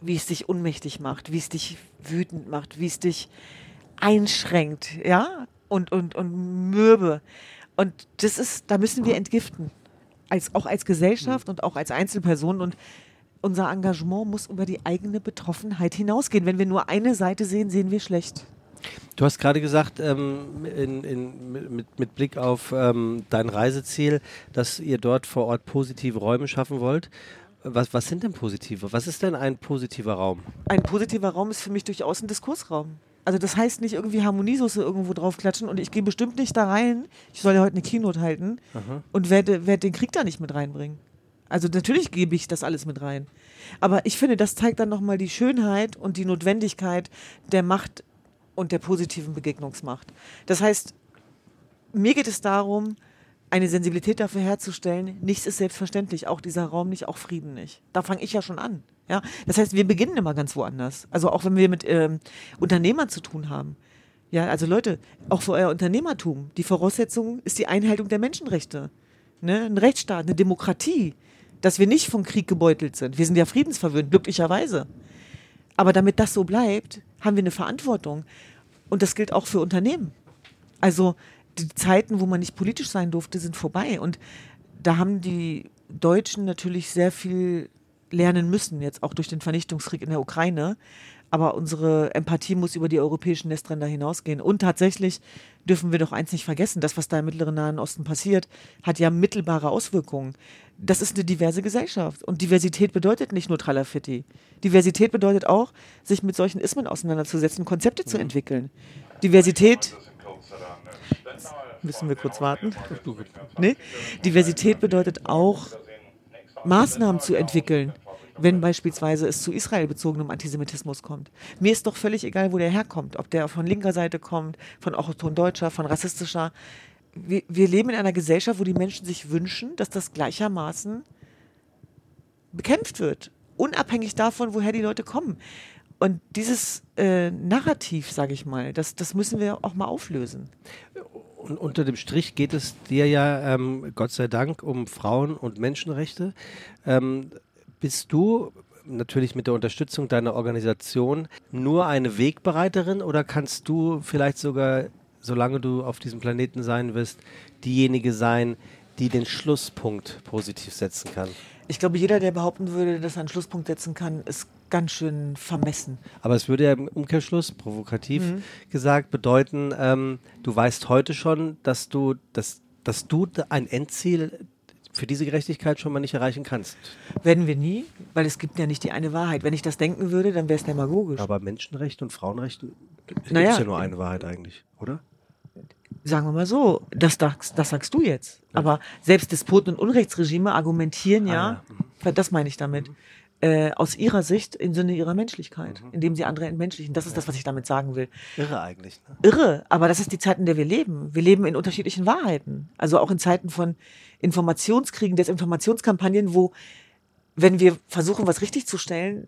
Wie es dich unmächtig macht, wie es dich wütend macht, wie es dich einschränkt, ja, und, und, und mürbe. Und das ist, da müssen wir entgiften. Als, auch als Gesellschaft und auch als Einzelpersonen. Und unser Engagement muss über die eigene Betroffenheit hinausgehen. Wenn wir nur eine Seite sehen, sehen wir schlecht. Du hast gerade gesagt, ähm, in, in, mit, mit, Blick auf ähm, dein Reiseziel, dass ihr dort vor Ort positive Räume schaffen wollt. Was, was sind denn positive? Was ist denn ein positiver Raum? Ein positiver Raum ist für mich durchaus ein Diskursraum. Also das heißt nicht irgendwie Harmoniesoße irgendwo draufklatschen und ich gehe bestimmt nicht da rein, ich soll ja heute eine Keynote halten Aha. und werde, werde den Krieg da nicht mit reinbringen. Also natürlich gebe ich das alles mit rein. Aber ich finde, das zeigt dann nochmal die Schönheit und die Notwendigkeit der Macht und der positiven Begegnungsmacht. Das heißt, mir geht es darum, eine Sensibilität dafür herzustellen, nichts ist selbstverständlich, auch dieser Raum nicht, auch Frieden nicht. Da fange ich ja schon an. Ja? Das heißt, wir beginnen immer ganz woanders. Also auch wenn wir mit ähm, Unternehmern zu tun haben. Ja, also Leute, auch für euer Unternehmertum, die Voraussetzung ist die Einhaltung der Menschenrechte. Ne? Ein Rechtsstaat, eine Demokratie dass wir nicht vom Krieg gebeutelt sind. Wir sind ja friedensverwöhnt, glücklicherweise. Aber damit das so bleibt, haben wir eine Verantwortung. Und das gilt auch für Unternehmen. Also die Zeiten, wo man nicht politisch sein durfte, sind vorbei. Und da haben die Deutschen natürlich sehr viel lernen müssen, jetzt auch durch den Vernichtungskrieg in der Ukraine. Aber unsere Empathie muss über die europäischen Nestränder hinausgehen. Und tatsächlich dürfen wir doch eins nicht vergessen, das, was da im Mittleren Nahen Osten passiert, hat ja mittelbare Auswirkungen. Das ist eine diverse Gesellschaft. Und Diversität bedeutet nicht nur Tralafitti. Diversität bedeutet auch, sich mit solchen Ismen auseinanderzusetzen, Konzepte zu mhm. entwickeln. Diversität müssen wir kurz warten. Nee? Diversität bedeutet auch, Maßnahmen zu entwickeln, wenn beispielsweise es zu Israel bezogenem Antisemitismus kommt. Mir ist doch völlig egal, wo der herkommt, ob der von linker Seite kommt, von autochton Deutscher, von rassistischer. Wir, wir leben in einer Gesellschaft, wo die Menschen sich wünschen, dass das gleichermaßen bekämpft wird, unabhängig davon, woher die Leute kommen. Und dieses äh, Narrativ, sage ich mal, das, das müssen wir auch mal auflösen. Und unter dem Strich geht es dir ja, ähm, Gott sei Dank, um Frauen- und Menschenrechte. Ähm, bist du natürlich mit der Unterstützung deiner Organisation nur eine Wegbereiterin oder kannst du vielleicht sogar, solange du auf diesem Planeten sein wirst, diejenige sein, die den Schlusspunkt positiv setzen kann? Ich glaube, jeder, der behaupten würde, dass er einen Schlusspunkt setzen kann, ist ganz schön vermessen. Aber es würde ja im Umkehrschluss, provokativ mhm. gesagt, bedeuten, ähm, du weißt heute schon, dass du, dass, dass du ein Endziel für diese Gerechtigkeit schon mal nicht erreichen kannst. Werden wir nie, weil es gibt ja nicht die eine Wahrheit. Wenn ich das denken würde, dann wäre es demagogisch. Aber Menschenrechte und Frauenrechte gibt naja, ja nur eine Wahrheit eigentlich, oder? Sagen wir mal so, das, das, das sagst du jetzt. Aber selbst Despoten und Unrechtsregime argumentieren ah, ja, ja. das meine ich damit, mhm äh, aus ihrer Sicht im Sinne ihrer Menschlichkeit, mhm. indem sie andere entmenschlichen. Das ist das, was ich damit sagen will. Irre eigentlich. Ne? Irre, aber das ist die Zeit, in der wir leben. Wir leben in unterschiedlichen Wahrheiten. Also auch in Zeiten von Informationskriegen, Desinformationskampagnen, wo, wenn wir versuchen, was richtig zu stellen,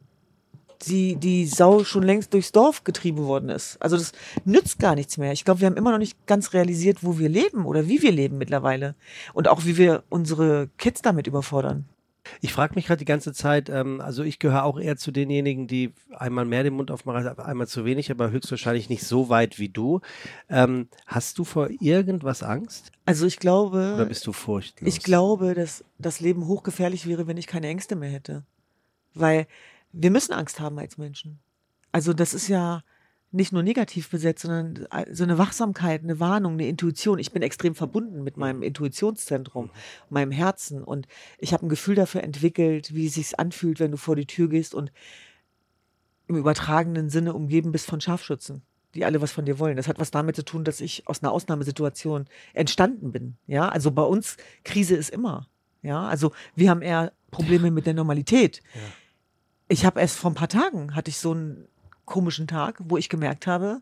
die, die Sau schon längst durchs Dorf getrieben worden ist. Also das nützt gar nichts mehr. Ich glaube, wir haben immer noch nicht ganz realisiert, wo wir leben oder wie wir leben mittlerweile. Und auch wie wir unsere Kids damit überfordern. Ich frage mich gerade die ganze Zeit, ähm, also ich gehöre auch eher zu denjenigen, die einmal mehr den Mund aufmachen, einmal zu wenig, aber höchstwahrscheinlich nicht so weit wie du. Ähm, hast du vor irgendwas Angst? Also ich glaube. Oder bist du furchtlos? Ich glaube, dass das Leben hochgefährlich wäre, wenn ich keine Ängste mehr hätte. Weil wir müssen Angst haben als Menschen. Also das ist ja, nicht nur negativ besetzt, sondern äh, so eine Wachsamkeit, eine Warnung, eine Intuition. Ich bin extrem verbunden mit meinem Intuitionszentrum, meinem Herzen und ich habe ein Gefühl dafür entwickelt, wie es sich anfühlt, wenn du vor die Tür gehst und im übertragenen Sinne umgeben bist von Scharfschützen, die alle was von dir wollen. Das hat was damit zu tun, dass ich aus einer Ausnahmesituation entstanden bin. Ja, also bei uns Krise ist immer. Ja, also wir haben eher Probleme mit der Normalität. Ja. Ich habe erst vor ein paar Tagen hatte ich so ein komischen Tag, wo ich gemerkt habe,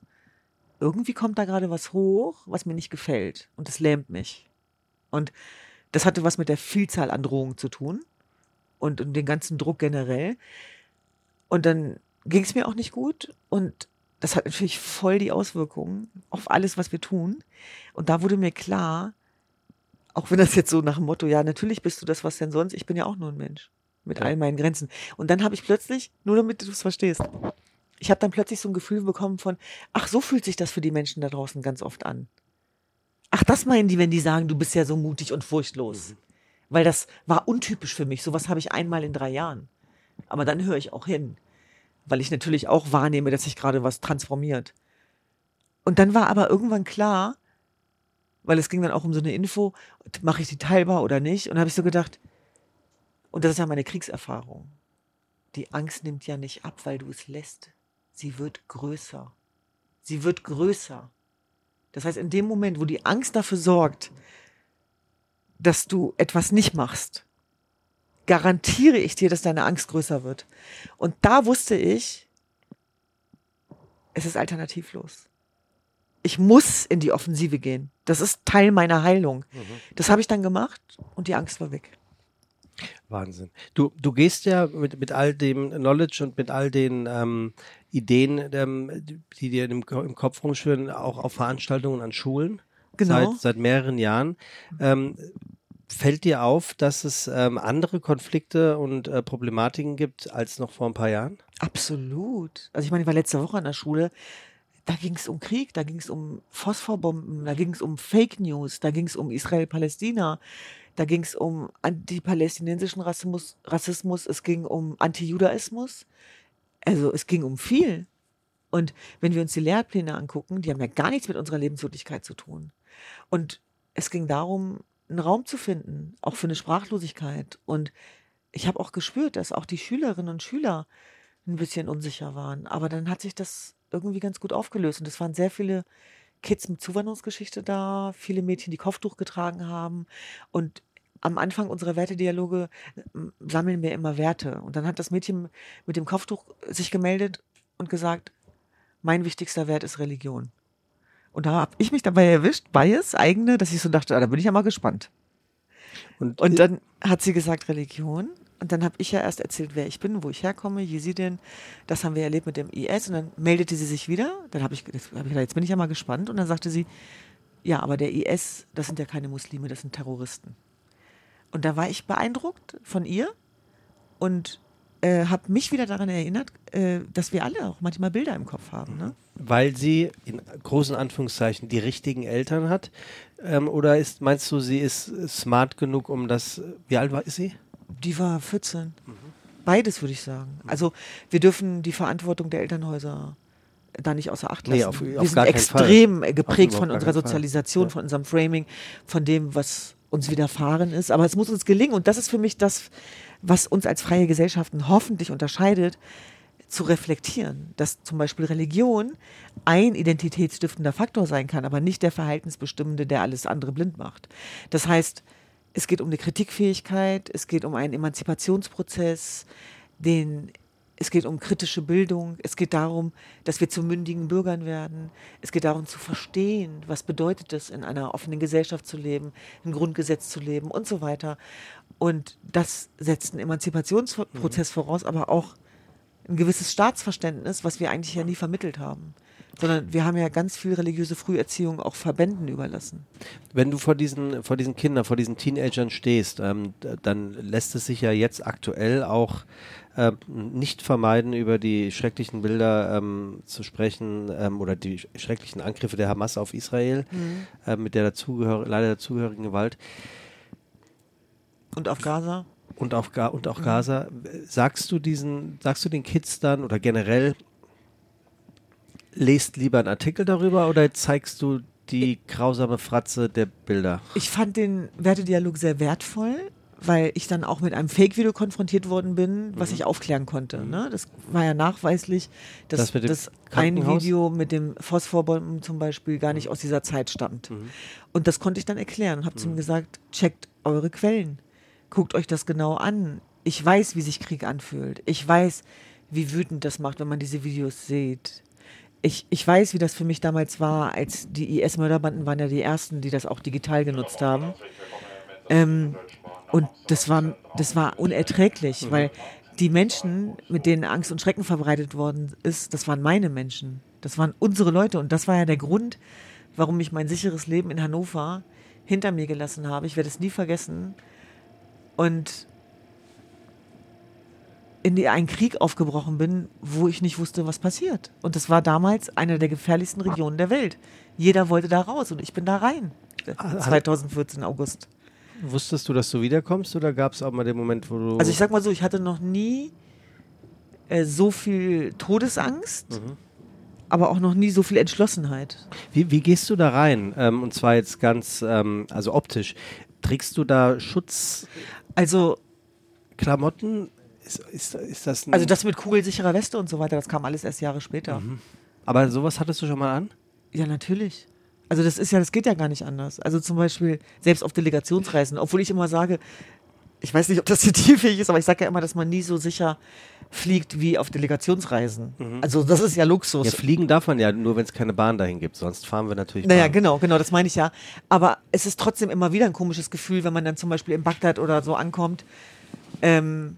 irgendwie kommt da gerade was hoch, was mir nicht gefällt. Und das lähmt mich. Und das hatte was mit der Vielzahl an Drohungen zu tun und, und den ganzen Druck generell. Und dann ging es mir auch nicht gut. Und das hat natürlich voll die Auswirkungen auf alles, was wir tun. Und da wurde mir klar, auch wenn das jetzt so nach dem Motto, ja, natürlich bist du das, was denn sonst, ich bin ja auch nur ein Mensch mit ja. all meinen Grenzen. Und dann habe ich plötzlich, nur damit du es verstehst, ich habe dann plötzlich so ein Gefühl bekommen von, ach, so fühlt sich das für die Menschen da draußen ganz oft an. Ach, das meinen die, wenn die sagen, du bist ja so mutig und furchtlos. Mhm. Weil das war untypisch für mich. Sowas habe ich einmal in drei Jahren. Aber dann höre ich auch hin. Weil ich natürlich auch wahrnehme, dass sich gerade was transformiert. Und dann war aber irgendwann klar, weil es ging dann auch um so eine Info, mache ich die teilbar oder nicht? Und habe ich so gedacht, und das ist ja meine Kriegserfahrung. Die Angst nimmt ja nicht ab, weil du es lässt sie wird größer. Sie wird größer. Das heißt, in dem Moment, wo die Angst dafür sorgt, dass du etwas nicht machst, garantiere ich dir, dass deine Angst größer wird. Und da wusste ich, es ist alternativlos. Ich muss in die Offensive gehen. Das ist Teil meiner Heilung. Mhm. Das habe ich dann gemacht und die Angst war weg. Wahnsinn. Du, du gehst ja mit, mit all dem Knowledge und mit all den ähm, Ideen, ähm, die dir im, im Kopf rumschwirren, auch auf Veranstaltungen an Schulen. Genau. Seit, seit mehreren Jahren. Ähm, fällt dir auf, dass es ähm, andere Konflikte und äh, Problematiken gibt als noch vor ein paar Jahren? Absolut. Also ich meine, ich war letzte Woche an der Schule, da ging es um Krieg, da ging es um Phosphorbomben, da ging es um Fake News, da ging es um Israel-Palästina, da ging es um antipalästinensischen Rassismus, Rassismus, es ging um Antijudaismus. Also es ging um viel. Und wenn wir uns die Lehrpläne angucken, die haben ja gar nichts mit unserer Lebenswirklichkeit zu tun. Und es ging darum, einen Raum zu finden, auch für eine Sprachlosigkeit. Und ich habe auch gespürt, dass auch die Schülerinnen und Schüler ein bisschen unsicher waren. Aber dann hat sich das irgendwie ganz gut aufgelöst. Und es waren sehr viele Kids mit Zuwanderungsgeschichte da, viele Mädchen, die Kopftuch getragen haben. Und am Anfang unserer Wertedialoge sammeln wir immer Werte. Und dann hat das Mädchen mit dem Kopftuch sich gemeldet und gesagt, mein wichtigster Wert ist Religion. Und da habe ich mich dabei erwischt, Bias, eigene, dass ich so dachte, ah, da bin ich ja mal gespannt. Und, und dann hat sie gesagt Religion. Und dann habe ich ja erst erzählt, wer ich bin, wo ich herkomme, Jesidin. Das haben wir erlebt mit dem IS. Und dann meldete sie sich wieder. Dann habe ich, hab ich jetzt bin ich ja mal gespannt. Und dann sagte sie, ja, aber der IS, das sind ja keine Muslime, das sind Terroristen. Und da war ich beeindruckt von ihr und äh, habe mich wieder daran erinnert, äh, dass wir alle auch manchmal Bilder im Kopf haben. Ne? Weil sie in großen Anführungszeichen die richtigen Eltern hat? Ähm, oder ist, meinst du, sie ist smart genug, um das. Wie alt war ist sie? Die war 14. Mhm. Beides würde ich sagen. Also wir dürfen die Verantwortung der Elternhäuser da nicht außer Acht lassen. Nee, auf, wir sind extrem Fall. geprägt von unserer Sozialisation, ja. von unserem Framing, von dem, was uns widerfahren ist. Aber es muss uns gelingen und das ist für mich das, was uns als freie Gesellschaften hoffentlich unterscheidet, zu reflektieren, dass zum Beispiel Religion ein identitätsstiftender Faktor sein kann, aber nicht der Verhaltensbestimmende, der alles andere blind macht. Das heißt, es geht um eine Kritikfähigkeit, es geht um einen Emanzipationsprozess, den es geht um kritische Bildung. Es geht darum, dass wir zu mündigen Bürgern werden. Es geht darum zu verstehen, was bedeutet es, in einer offenen Gesellschaft zu leben, ein Grundgesetz zu leben und so weiter. Und das setzt einen Emanzipationsprozess mhm. voraus, aber auch ein gewisses Staatsverständnis, was wir eigentlich ja nie vermittelt haben. Sondern wir haben ja ganz viel religiöse Früherziehung auch Verbänden überlassen. Wenn du vor diesen, vor diesen Kindern, vor diesen Teenagern stehst, ähm, dann lässt es sich ja jetzt aktuell auch äh, nicht vermeiden, über die schrecklichen Bilder ähm, zu sprechen ähm, oder die schrecklichen Angriffe der Hamas auf Israel mhm. äh, mit der dazugehör leider dazugehörigen Gewalt. Und auf Gaza? Und, auf Ga und auch mhm. Gaza. Sagst du diesen, sagst du den Kids dann oder generell, lest lieber einen Artikel darüber oder zeigst du die grausame Fratze der Bilder? Ich fand den Wertedialog sehr wertvoll weil ich dann auch mit einem Fake-Video konfrontiert worden bin, was mhm. ich aufklären konnte. Mhm. Ne? Das war ja nachweislich, dass das, das ein Video mit dem Phosphorbomben zum Beispiel gar nicht mhm. aus dieser Zeit stammt. Mhm. Und das konnte ich dann erklären und habe zu ihm gesagt, checkt eure Quellen, guckt euch das genau an. Ich weiß, wie sich Krieg anfühlt. Ich weiß, wie wütend das macht, wenn man diese Videos sieht. Ich, ich weiß, wie das für mich damals war, als die IS-Mörderbanden waren ja die ersten, die das auch digital genutzt haben. Ähm, und das war, das war unerträglich, mhm. weil die Menschen, mit denen Angst und Schrecken verbreitet worden ist, das waren meine Menschen. Das waren unsere Leute. Und das war ja der Grund, warum ich mein sicheres Leben in Hannover hinter mir gelassen habe. Ich werde es nie vergessen. Und in einen Krieg aufgebrochen bin, wo ich nicht wusste, was passiert. Und das war damals eine der gefährlichsten Regionen der Welt. Jeder wollte da raus und ich bin da rein. 2014 ah, August. Wusstest du, dass du wiederkommst oder gab es auch mal den Moment, wo du. Also ich sag mal so, ich hatte noch nie äh, so viel Todesangst, mhm. aber auch noch nie so viel Entschlossenheit. Wie, wie gehst du da rein? Ähm, und zwar jetzt ganz, ähm, also optisch. Trägst du da Schutz? Also. Klamotten? Ist, ist, ist das Also das mit kugelsicherer Weste und so weiter, das kam alles erst Jahre später. Mhm. Aber sowas hattest du schon mal an? Ja, natürlich. Also das ist ja, das geht ja gar nicht anders. Also zum Beispiel selbst auf Delegationsreisen, obwohl ich immer sage, ich weiß nicht, ob das zielfähig ist, aber ich sage ja immer, dass man nie so sicher fliegt wie auf Delegationsreisen. Mhm. Also das ist ja Luxus. Ja, fliegen darf man ja nur, wenn es keine Bahn dahin gibt. Sonst fahren wir natürlich. Naja, Bahn. genau, genau, das meine ich ja. Aber es ist trotzdem immer wieder ein komisches Gefühl, wenn man dann zum Beispiel in Bagdad oder so ankommt. Ähm,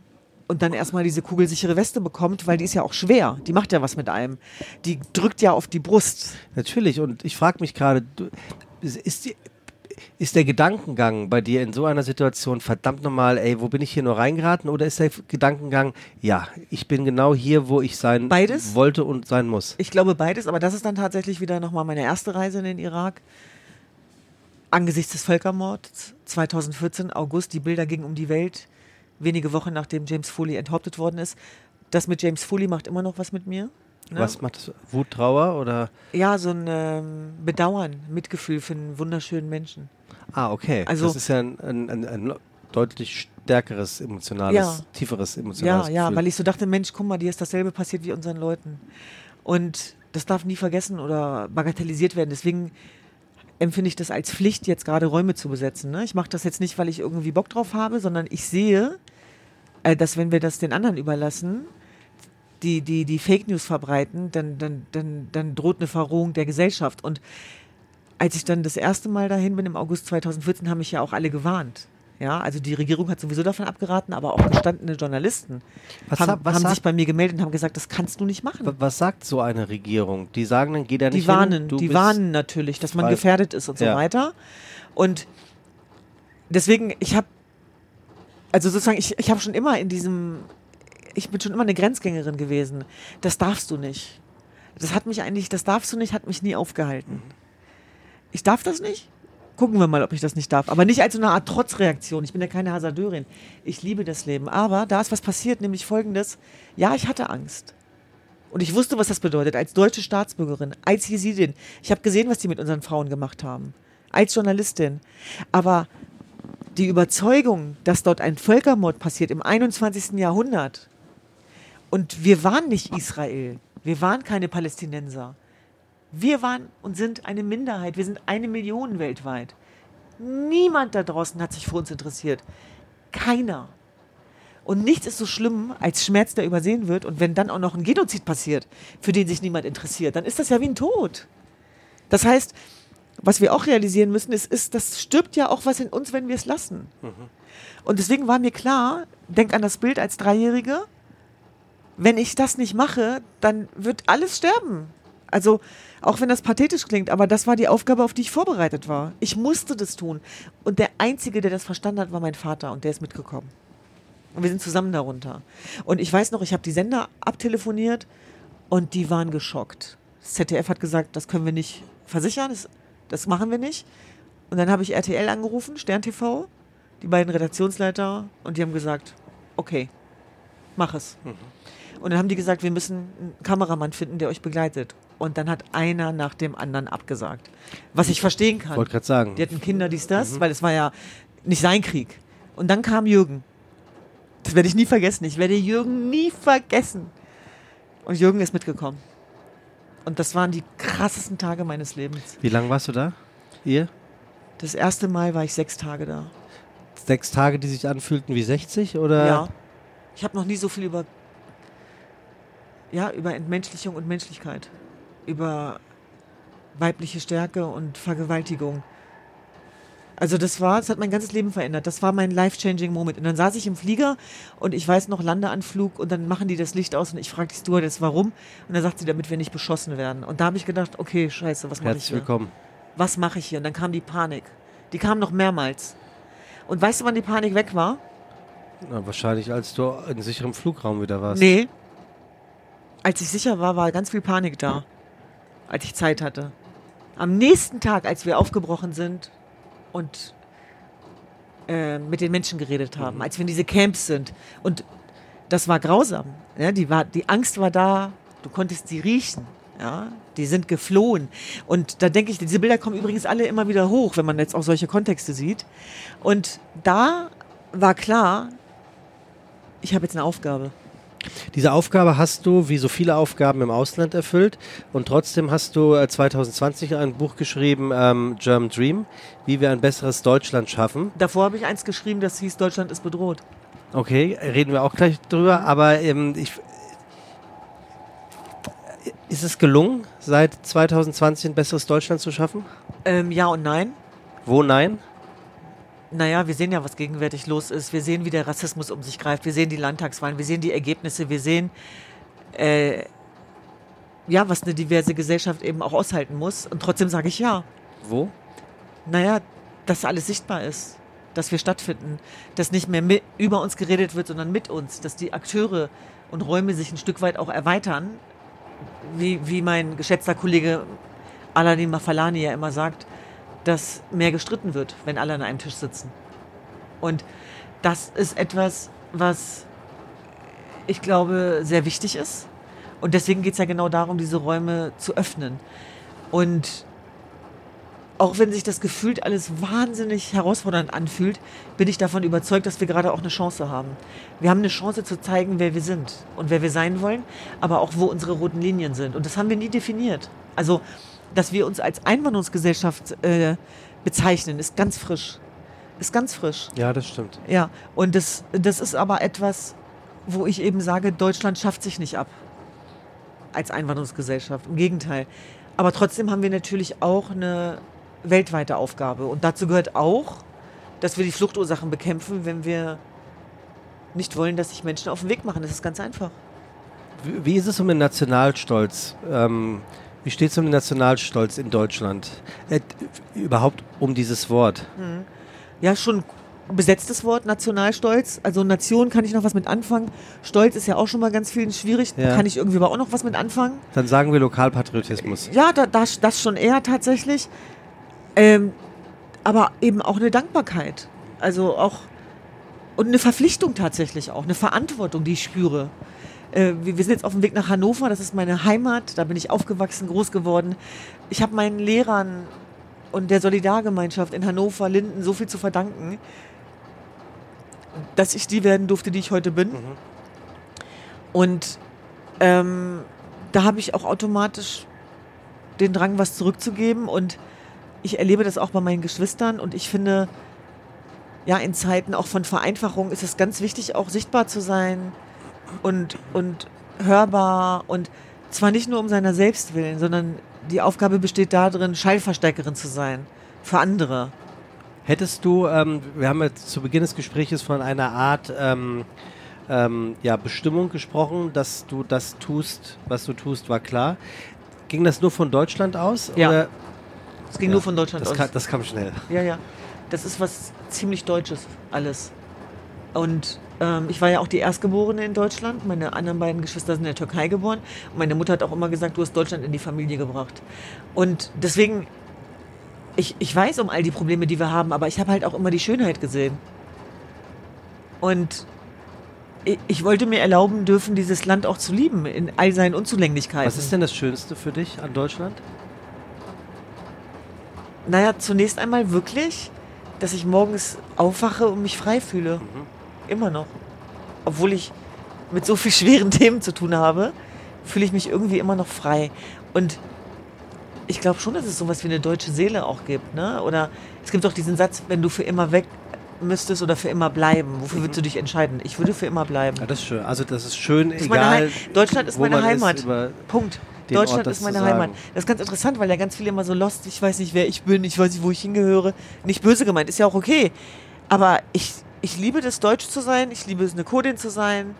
und dann erstmal diese kugelsichere Weste bekommt, weil die ist ja auch schwer. Die macht ja was mit einem. Die drückt ja auf die Brust. Natürlich. Und ich frage mich gerade, ist, die, ist der Gedankengang bei dir in so einer Situation verdammt nochmal, ey, wo bin ich hier nur reingeraten? Oder ist der Gedankengang, ja, ich bin genau hier, wo ich sein beides? wollte und sein muss? Ich glaube beides, aber das ist dann tatsächlich wieder nochmal meine erste Reise in den Irak. Angesichts des Völkermords 2014, August, die Bilder gingen um die Welt wenige Wochen nachdem James Foley enthauptet worden ist. Das mit James Foley macht immer noch was mit mir. Ne? Was macht das? Wut, Trauer oder? Ja, so ein ähm, Bedauern, Mitgefühl für einen wunderschönen Menschen. Ah, okay. Also, das ist ja ein, ein, ein, ein deutlich stärkeres emotionales, ja. tieferes emotionales Ja, ja, weil ich so dachte, Mensch, guck mal, dir ist dasselbe passiert wie unseren Leuten. Und das darf nie vergessen oder bagatellisiert werden. Deswegen empfinde ich das als Pflicht, jetzt gerade Räume zu besetzen. Ne? Ich mache das jetzt nicht, weil ich irgendwie Bock drauf habe, sondern ich sehe, äh, dass wenn wir das den anderen überlassen, die, die, die Fake News verbreiten, dann, dann, dann, dann droht eine Verrohung der Gesellschaft. Und als ich dann das erste Mal dahin bin im August 2014, haben mich ja auch alle gewarnt. Ja, also die Regierung hat sowieso davon abgeraten, aber auch gestandene Journalisten was haben, was haben sich bei mir gemeldet und haben gesagt, das kannst du nicht machen. Was sagt so eine Regierung? Die sagen dann, geh da nicht die warnen, hin, Die warnen natürlich, dass man gefährdet ist und ja. so weiter. Und deswegen, ich habe, also sozusagen, ich, ich habe schon immer in diesem ich bin schon immer eine Grenzgängerin gewesen. Das darfst du nicht. Das hat mich eigentlich, das darfst du nicht, hat mich nie aufgehalten. Ich darf das nicht? Gucken wir mal, ob ich das nicht darf. Aber nicht als so eine Art Trotzreaktion. Ich bin ja keine Hasardeurin. Ich liebe das Leben. Aber da ist was passiert, nämlich folgendes. Ja, ich hatte Angst. Und ich wusste, was das bedeutet, als deutsche Staatsbürgerin, als Jesidin. Ich habe gesehen, was die mit unseren Frauen gemacht haben. Als Journalistin. Aber die Überzeugung, dass dort ein Völkermord passiert im 21. Jahrhundert und wir waren nicht Israel, wir waren keine Palästinenser. Wir waren und sind eine Minderheit, wir sind eine Million weltweit. Niemand da draußen hat sich für uns interessiert. Keiner. Und nichts ist so schlimm als Schmerz, der übersehen wird. Und wenn dann auch noch ein Genozid passiert, für den sich niemand interessiert, dann ist das ja wie ein Tod. Das heißt, was wir auch realisieren müssen, ist, ist das stirbt ja auch was in uns, wenn wir es lassen. Mhm. Und deswegen war mir klar, denk an das Bild als Dreijährige, wenn ich das nicht mache, dann wird alles sterben. Also, auch wenn das pathetisch klingt, aber das war die Aufgabe, auf die ich vorbereitet war. Ich musste das tun. Und der Einzige, der das verstanden hat, war mein Vater und der ist mitgekommen. Und wir sind zusammen darunter. Und ich weiß noch, ich habe die Sender abtelefoniert und die waren geschockt. Das ZDF hat gesagt, das können wir nicht versichern, das das machen wir nicht. Und dann habe ich RTL angerufen, Stern TV, die beiden Redaktionsleiter, und die haben gesagt, okay, mach es. Mhm. Und dann haben die gesagt, wir müssen einen Kameramann finden, der euch begleitet. Und dann hat einer nach dem anderen abgesagt. Was ich verstehen kann. Wollte gerade sagen. Die hatten Kinder, dies, das, mhm. weil es war ja nicht sein Krieg. Und dann kam Jürgen. Das werde ich nie vergessen. Ich werde Jürgen nie vergessen. Und Jürgen ist mitgekommen. Und das waren die krassesten Tage meines Lebens. Wie lange warst du da? Ihr? Das erste Mal war ich sechs Tage da. Sechs Tage, die sich anfühlten wie 60, oder? Ja. Ich habe noch nie so viel über, ja, über Entmenschlichung und Menschlichkeit, über weibliche Stärke und Vergewaltigung also das war, das hat mein ganzes Leben verändert. Das war mein life-changing Moment. Und dann saß ich im Flieger und ich weiß noch, Landeanflug und dann machen die das Licht aus und ich frage die Stewardess, warum? Und dann sagt sie, damit wir nicht beschossen werden. Und da habe ich gedacht, okay, scheiße, was mache ich hier? willkommen. Was mache ich hier? Und dann kam die Panik. Die kam noch mehrmals. Und weißt du, wann die Panik weg war? Na, wahrscheinlich, als du in sicherem Flugraum wieder warst. Nee. Als ich sicher war, war ganz viel Panik da. Als ich Zeit hatte. Am nächsten Tag, als wir aufgebrochen sind, und äh, mit den Menschen geredet haben, mhm. als wir in diese Camps sind. Und das war grausam. Ja, die, war, die Angst war da, du konntest sie riechen. Ja, die sind geflohen. Und da denke ich, diese Bilder kommen übrigens alle immer wieder hoch, wenn man jetzt auch solche Kontexte sieht. Und da war klar, ich habe jetzt eine Aufgabe. Diese Aufgabe hast du, wie so viele Aufgaben im Ausland erfüllt und trotzdem hast du 2020 äh, ein Buch geschrieben, ähm, German Dream, wie wir ein besseres Deutschland schaffen. Davor habe ich eins geschrieben, das hieß Deutschland ist bedroht. Okay, reden wir auch gleich drüber, aber ähm, ich, ist es gelungen, seit 2020 ein besseres Deutschland zu schaffen? Ähm, ja und nein. Wo nein? Naja, wir sehen ja, was gegenwärtig los ist. Wir sehen, wie der Rassismus um sich greift. Wir sehen die Landtagswahlen, wir sehen die Ergebnisse, wir sehen, äh, ja, was eine diverse Gesellschaft eben auch aushalten muss. Und trotzdem sage ich ja. Wo? Naja, dass alles sichtbar ist, dass wir stattfinden, dass nicht mehr mit, über uns geredet wird, sondern mit uns, dass die Akteure und Räume sich ein Stück weit auch erweitern. Wie, wie mein geschätzter Kollege Aladdin Mafalani ja immer sagt, dass mehr gestritten wird, wenn alle an einem Tisch sitzen. Und das ist etwas, was ich glaube sehr wichtig ist. Und deswegen geht es ja genau darum, diese Räume zu öffnen. Und auch wenn sich das gefühlt alles wahnsinnig herausfordernd anfühlt, bin ich davon überzeugt, dass wir gerade auch eine Chance haben. Wir haben eine Chance zu zeigen, wer wir sind und wer wir sein wollen, aber auch wo unsere roten Linien sind. Und das haben wir nie definiert. Also dass wir uns als Einwanderungsgesellschaft äh, bezeichnen, ist ganz frisch. Ist ganz frisch. Ja, das stimmt. Ja, und das, das ist aber etwas, wo ich eben sage, Deutschland schafft sich nicht ab als Einwanderungsgesellschaft. Im Gegenteil. Aber trotzdem haben wir natürlich auch eine weltweite Aufgabe. Und dazu gehört auch, dass wir die Fluchtursachen bekämpfen, wenn wir nicht wollen, dass sich Menschen auf den Weg machen. Das ist ganz einfach. Wie, ist es um den Nationalstolz? Ähm, wie steht es um den Nationalstolz in Deutschland? Äh, überhaupt um dieses Wort? Hm. Ja, schon besetztes Wort, Nationalstolz. Also Nation kann ich noch was mit anfangen. Stolz ist ja auch schon mal ganz vielen schwierig. Ja. Kann ich irgendwie aber auch noch was mit anfangen. Dann sagen wir Lokalpatriotismus. Ja, da, das, das schon eher tatsächlich. Ähm, aber eben auch eine Dankbarkeit. Also auch und eine Verpflichtung tatsächlich auch, eine Verantwortung, die ich spüre. Äh, wir, wir sind jetzt auf dem Weg nach Hannover, das ist meine Heimat, da bin ich aufgewachsen, groß geworden. Ich habe meinen Lehrern und der Solidargemeinschaft in Hannover, Linden so viel zu verdanken, dass ich die werden durfte, die ich heute bin. Mhm. Und ähm, da habe ich auch automatisch den Drang, was zurückzugeben. Und ich erlebe das auch bei meinen Geschwistern. Und ich finde, ja, in Zeiten auch von Vereinfachung ist es ganz wichtig, auch sichtbar zu sein und, und hörbar. Und zwar nicht nur um seiner selbst willen, sondern die Aufgabe besteht darin, Schallverstärkerin zu sein für andere. Hättest du, ähm, wir haben jetzt zu Beginn des Gesprächs von einer Art ähm, ähm, ja, Bestimmung gesprochen, dass du das tust, was du tust, war klar. Ging das nur von Deutschland aus? Ja. Oder? Es ging ja, nur von Deutschland das aus. Kam, das kam schnell. Ja, ja. Das ist was ziemlich Deutsches, alles. Und ich war ja auch die Erstgeborene in Deutschland. Meine anderen beiden Geschwister sind in der Türkei geboren. Und meine Mutter hat auch immer gesagt, du hast Deutschland in die Familie gebracht. Und deswegen, ich, ich weiß um all die Probleme, die wir haben, aber ich habe halt auch immer die Schönheit gesehen. Und ich, ich wollte mir erlauben dürfen, dieses Land auch zu lieben, in all seinen Unzulänglichkeiten. Was ist denn das Schönste für dich an Deutschland? Naja, zunächst einmal wirklich, dass ich morgens aufwache und mich frei fühle. Mhm. Immer noch. Obwohl ich mit so viel schweren Themen zu tun habe, fühle ich mich irgendwie immer noch frei. Und ich glaube schon, dass es sowas wie eine deutsche Seele auch gibt. Ne? Oder es gibt auch diesen Satz, wenn du für immer weg müsstest oder für immer bleiben, wofür würdest du mhm. dich entscheiden? Ich würde für immer bleiben. Ja, das ist schön. Also das ist schön, das ist egal. Deutschland ist meine Heimat. Punkt. Deutschland Ort, ist meine Heimat. Das ist ganz interessant, weil ja ganz viele immer so lost, ich weiß nicht, wer ich bin, ich weiß nicht, wo ich hingehöre. Nicht böse gemeint, ist ja auch okay. Aber ich, ich liebe das, Deutsch zu sein. Ich liebe es, eine Kurdin zu sein.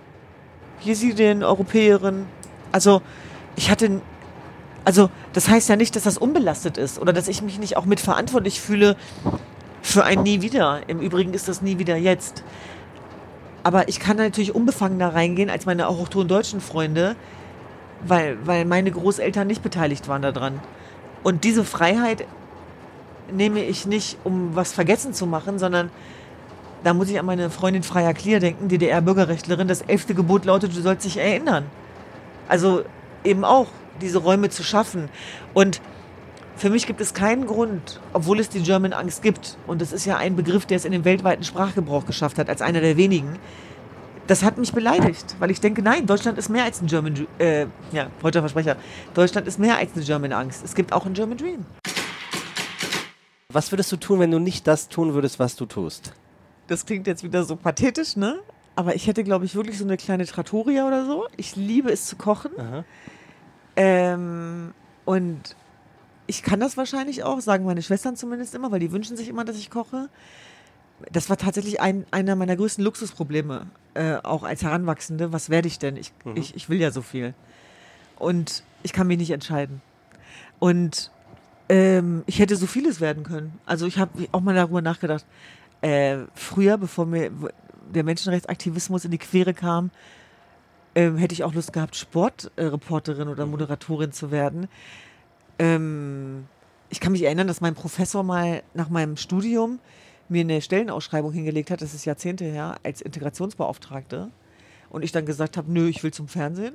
Jesidin, Europäerin. Also, ich hatte. Also, das heißt ja nicht, dass das unbelastet ist oder dass ich mich nicht auch mitverantwortlich fühle für ein Nie wieder. Im Übrigen ist das Nie wieder jetzt. Aber ich kann natürlich unbefangener reingehen als meine auch deutschen Freunde, weil, weil meine Großeltern nicht beteiligt waren daran. Und diese Freiheit nehme ich nicht, um was vergessen zu machen, sondern da muss ich an meine Freundin Freier Klier denken, DDR-Bürgerrechtlerin. Das elfte Gebot lautet, du sollst dich erinnern. Also eben auch diese Räume zu schaffen. Und für mich gibt es keinen Grund, obwohl es die German Angst gibt, und das ist ja ein Begriff, der es in den weltweiten Sprachgebrauch geschafft hat, als einer der wenigen, das hat mich beleidigt, weil ich denke, nein, Deutschland ist mehr als ein German, äh, ja, heute Versprecher, Deutschland ist mehr als eine German Angst. Es gibt auch ein German Dream. Was würdest du tun, wenn du nicht das tun würdest, was du tust? Das klingt jetzt wieder so pathetisch, ne? Aber ich hätte, glaube ich, wirklich so eine kleine Trattoria oder so. Ich liebe es zu kochen. Ähm, und ich kann das wahrscheinlich auch, sagen meine Schwestern zumindest immer, weil die wünschen sich immer, dass ich koche. Das war tatsächlich ein, einer meiner größten Luxusprobleme, äh, auch als Heranwachsende. Was werde ich denn? Ich, mhm. ich, ich will ja so viel. Und ich kann mich nicht entscheiden. Und ähm, ich hätte so vieles werden können. Also ich habe auch mal darüber nachgedacht äh, früher, bevor mir der Menschenrechtsaktivismus in die Quere kam, ähm, hätte ich auch Lust gehabt, Sportreporterin oder mhm. Moderatorin zu werden. Ähm, ich kann mich erinnern, dass mein Professor mal nach meinem Studium mir eine Stellenausschreibung hingelegt hat, das ist Jahrzehnte her, als Integrationsbeauftragte. Und ich dann gesagt habe, nö, ich will zum Fernsehen.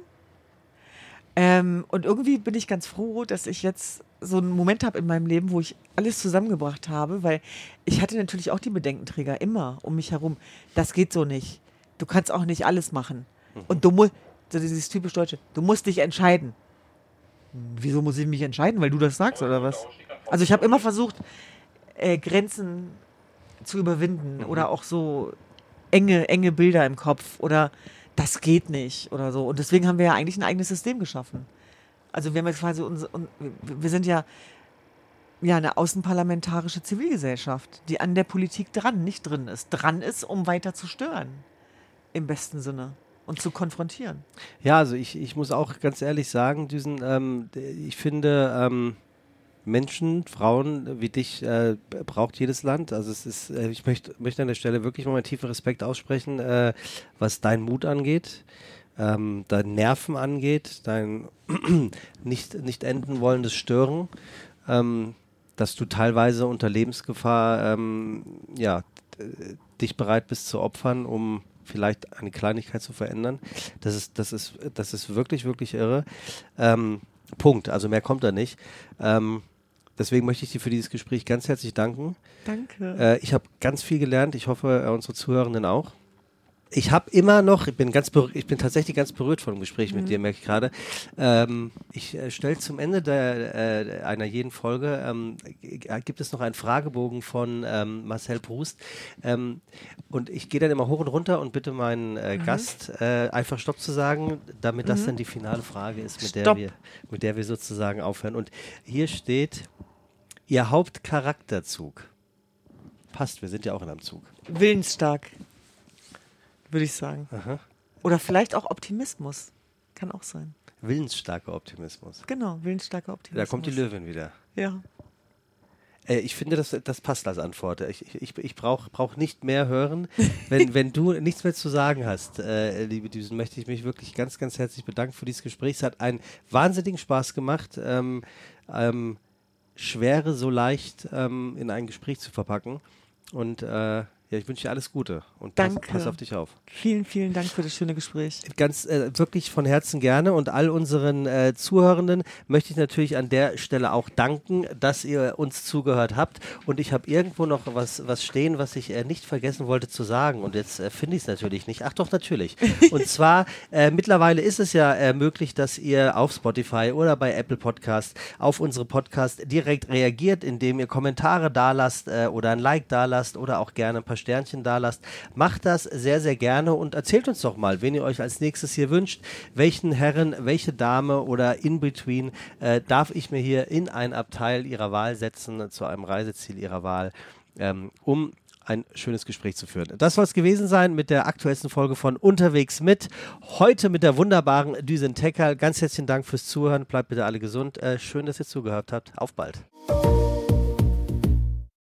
Ähm, und irgendwie bin ich ganz froh, dass ich jetzt so einen Moment habe in meinem Leben, wo ich alles zusammengebracht habe, weil ich hatte natürlich auch die Bedenkenträger immer um mich herum. Das geht so nicht. Du kannst auch nicht alles machen. Mhm. Und du musst, so dieses typisch Deutsche, du musst dich entscheiden. Wieso muss ich mich entscheiden? Weil du das sagst oder was? Also ich habe immer versucht, äh, Grenzen zu überwinden mhm. oder auch so enge, enge Bilder im Kopf oder das geht nicht oder so. Und deswegen haben wir ja eigentlich ein eigenes System geschaffen. Also wir haben jetzt quasi uns, wir sind ja ja eine außenparlamentarische Zivilgesellschaft, die an der Politik dran, nicht drin ist. Dran ist, um weiter zu stören. Im besten Sinne. Und zu konfrontieren. Ja, also ich, ich muss auch ganz ehrlich sagen, diesen, ähm, ich finde, ähm, Menschen, Frauen wie dich äh, braucht jedes Land. Also es ist, äh, ich möchte, möchte an der Stelle wirklich mal meinen tiefen Respekt aussprechen, äh, was deinen Mut angeht, ähm, dein Nerven angeht, dein nicht, nicht enden wollendes Stören, ähm, dass du teilweise unter Lebensgefahr ähm, ja, dich bereit bist zu opfern, um vielleicht eine Kleinigkeit zu verändern. Das ist, das ist, das ist wirklich, wirklich irre. Ähm, Punkt. Also mehr kommt da nicht. Ähm, deswegen möchte ich dir für dieses Gespräch ganz herzlich danken. Danke. Äh, ich habe ganz viel gelernt. Ich hoffe, äh, unsere Zuhörenden auch ich habe immer noch, ich bin ganz ich bin tatsächlich ganz berührt von dem Gespräch mhm. mit dir, merke ich gerade. Ähm, ich äh, stelle zum Ende der, äh, einer jeden Folge ähm, gibt es noch einen Fragebogen von ähm, Marcel Proust ähm, und ich gehe dann immer hoch und runter und bitte meinen äh, mhm. Gast äh, einfach Stopp zu sagen, damit mhm. das dann die finale Frage ist, mit der wir, mit der wir sozusagen aufhören. Und hier steht Ihr Hauptcharakterzug. Passt, wir sind ja auch in einem Zug. Willensstark würde ich sagen. Aha. Oder vielleicht auch Optimismus. Kann auch sein. Willensstarker Optimismus. Genau, willensstarker Optimismus. Da kommt die Löwin wieder. Ja. Äh, ich finde, das, das passt als Antwort. Ich, ich, ich brauche brauch nicht mehr hören. Wenn, wenn du nichts mehr zu sagen hast, äh, liebe Düsen, möchte ich mich wirklich ganz, ganz herzlich bedanken für dieses Gespräch. Es hat einen wahnsinnigen Spaß gemacht. Ähm, ähm, Schwere so leicht ähm, in ein Gespräch zu verpacken. Und äh, ja, ich wünsche dir alles Gute und. Pass, pass, auf dich auf. Vielen, vielen Dank für das schöne Gespräch. Ganz äh, wirklich von Herzen gerne und all unseren äh, Zuhörenden möchte ich natürlich an der Stelle auch danken, dass ihr uns zugehört habt. Und ich habe irgendwo noch was, was stehen, was ich äh, nicht vergessen wollte zu sagen. Und jetzt äh, finde ich es natürlich nicht. Ach doch, natürlich. und zwar, äh, mittlerweile ist es ja äh, möglich, dass ihr auf Spotify oder bei Apple Podcast auf unsere Podcast direkt reagiert, indem ihr Kommentare da lasst oder ein Like da lasst oder auch gerne ein paar Sternchen da lasst. Macht das sehr, sehr gerne und erzählt uns doch mal, wen ihr euch als nächstes hier wünscht. Welchen Herren, welche Dame oder in between äh, darf ich mir hier in ein Abteil ihrer Wahl setzen, zu einem Reiseziel ihrer Wahl, ähm, um ein schönes Gespräch zu führen. Das soll es gewesen sein mit der aktuellsten Folge von Unterwegs mit. Heute mit der wunderbaren Düsen Tecker. Ganz herzlichen Dank fürs Zuhören. Bleibt bitte alle gesund. Äh, schön, dass ihr zugehört habt. Auf bald.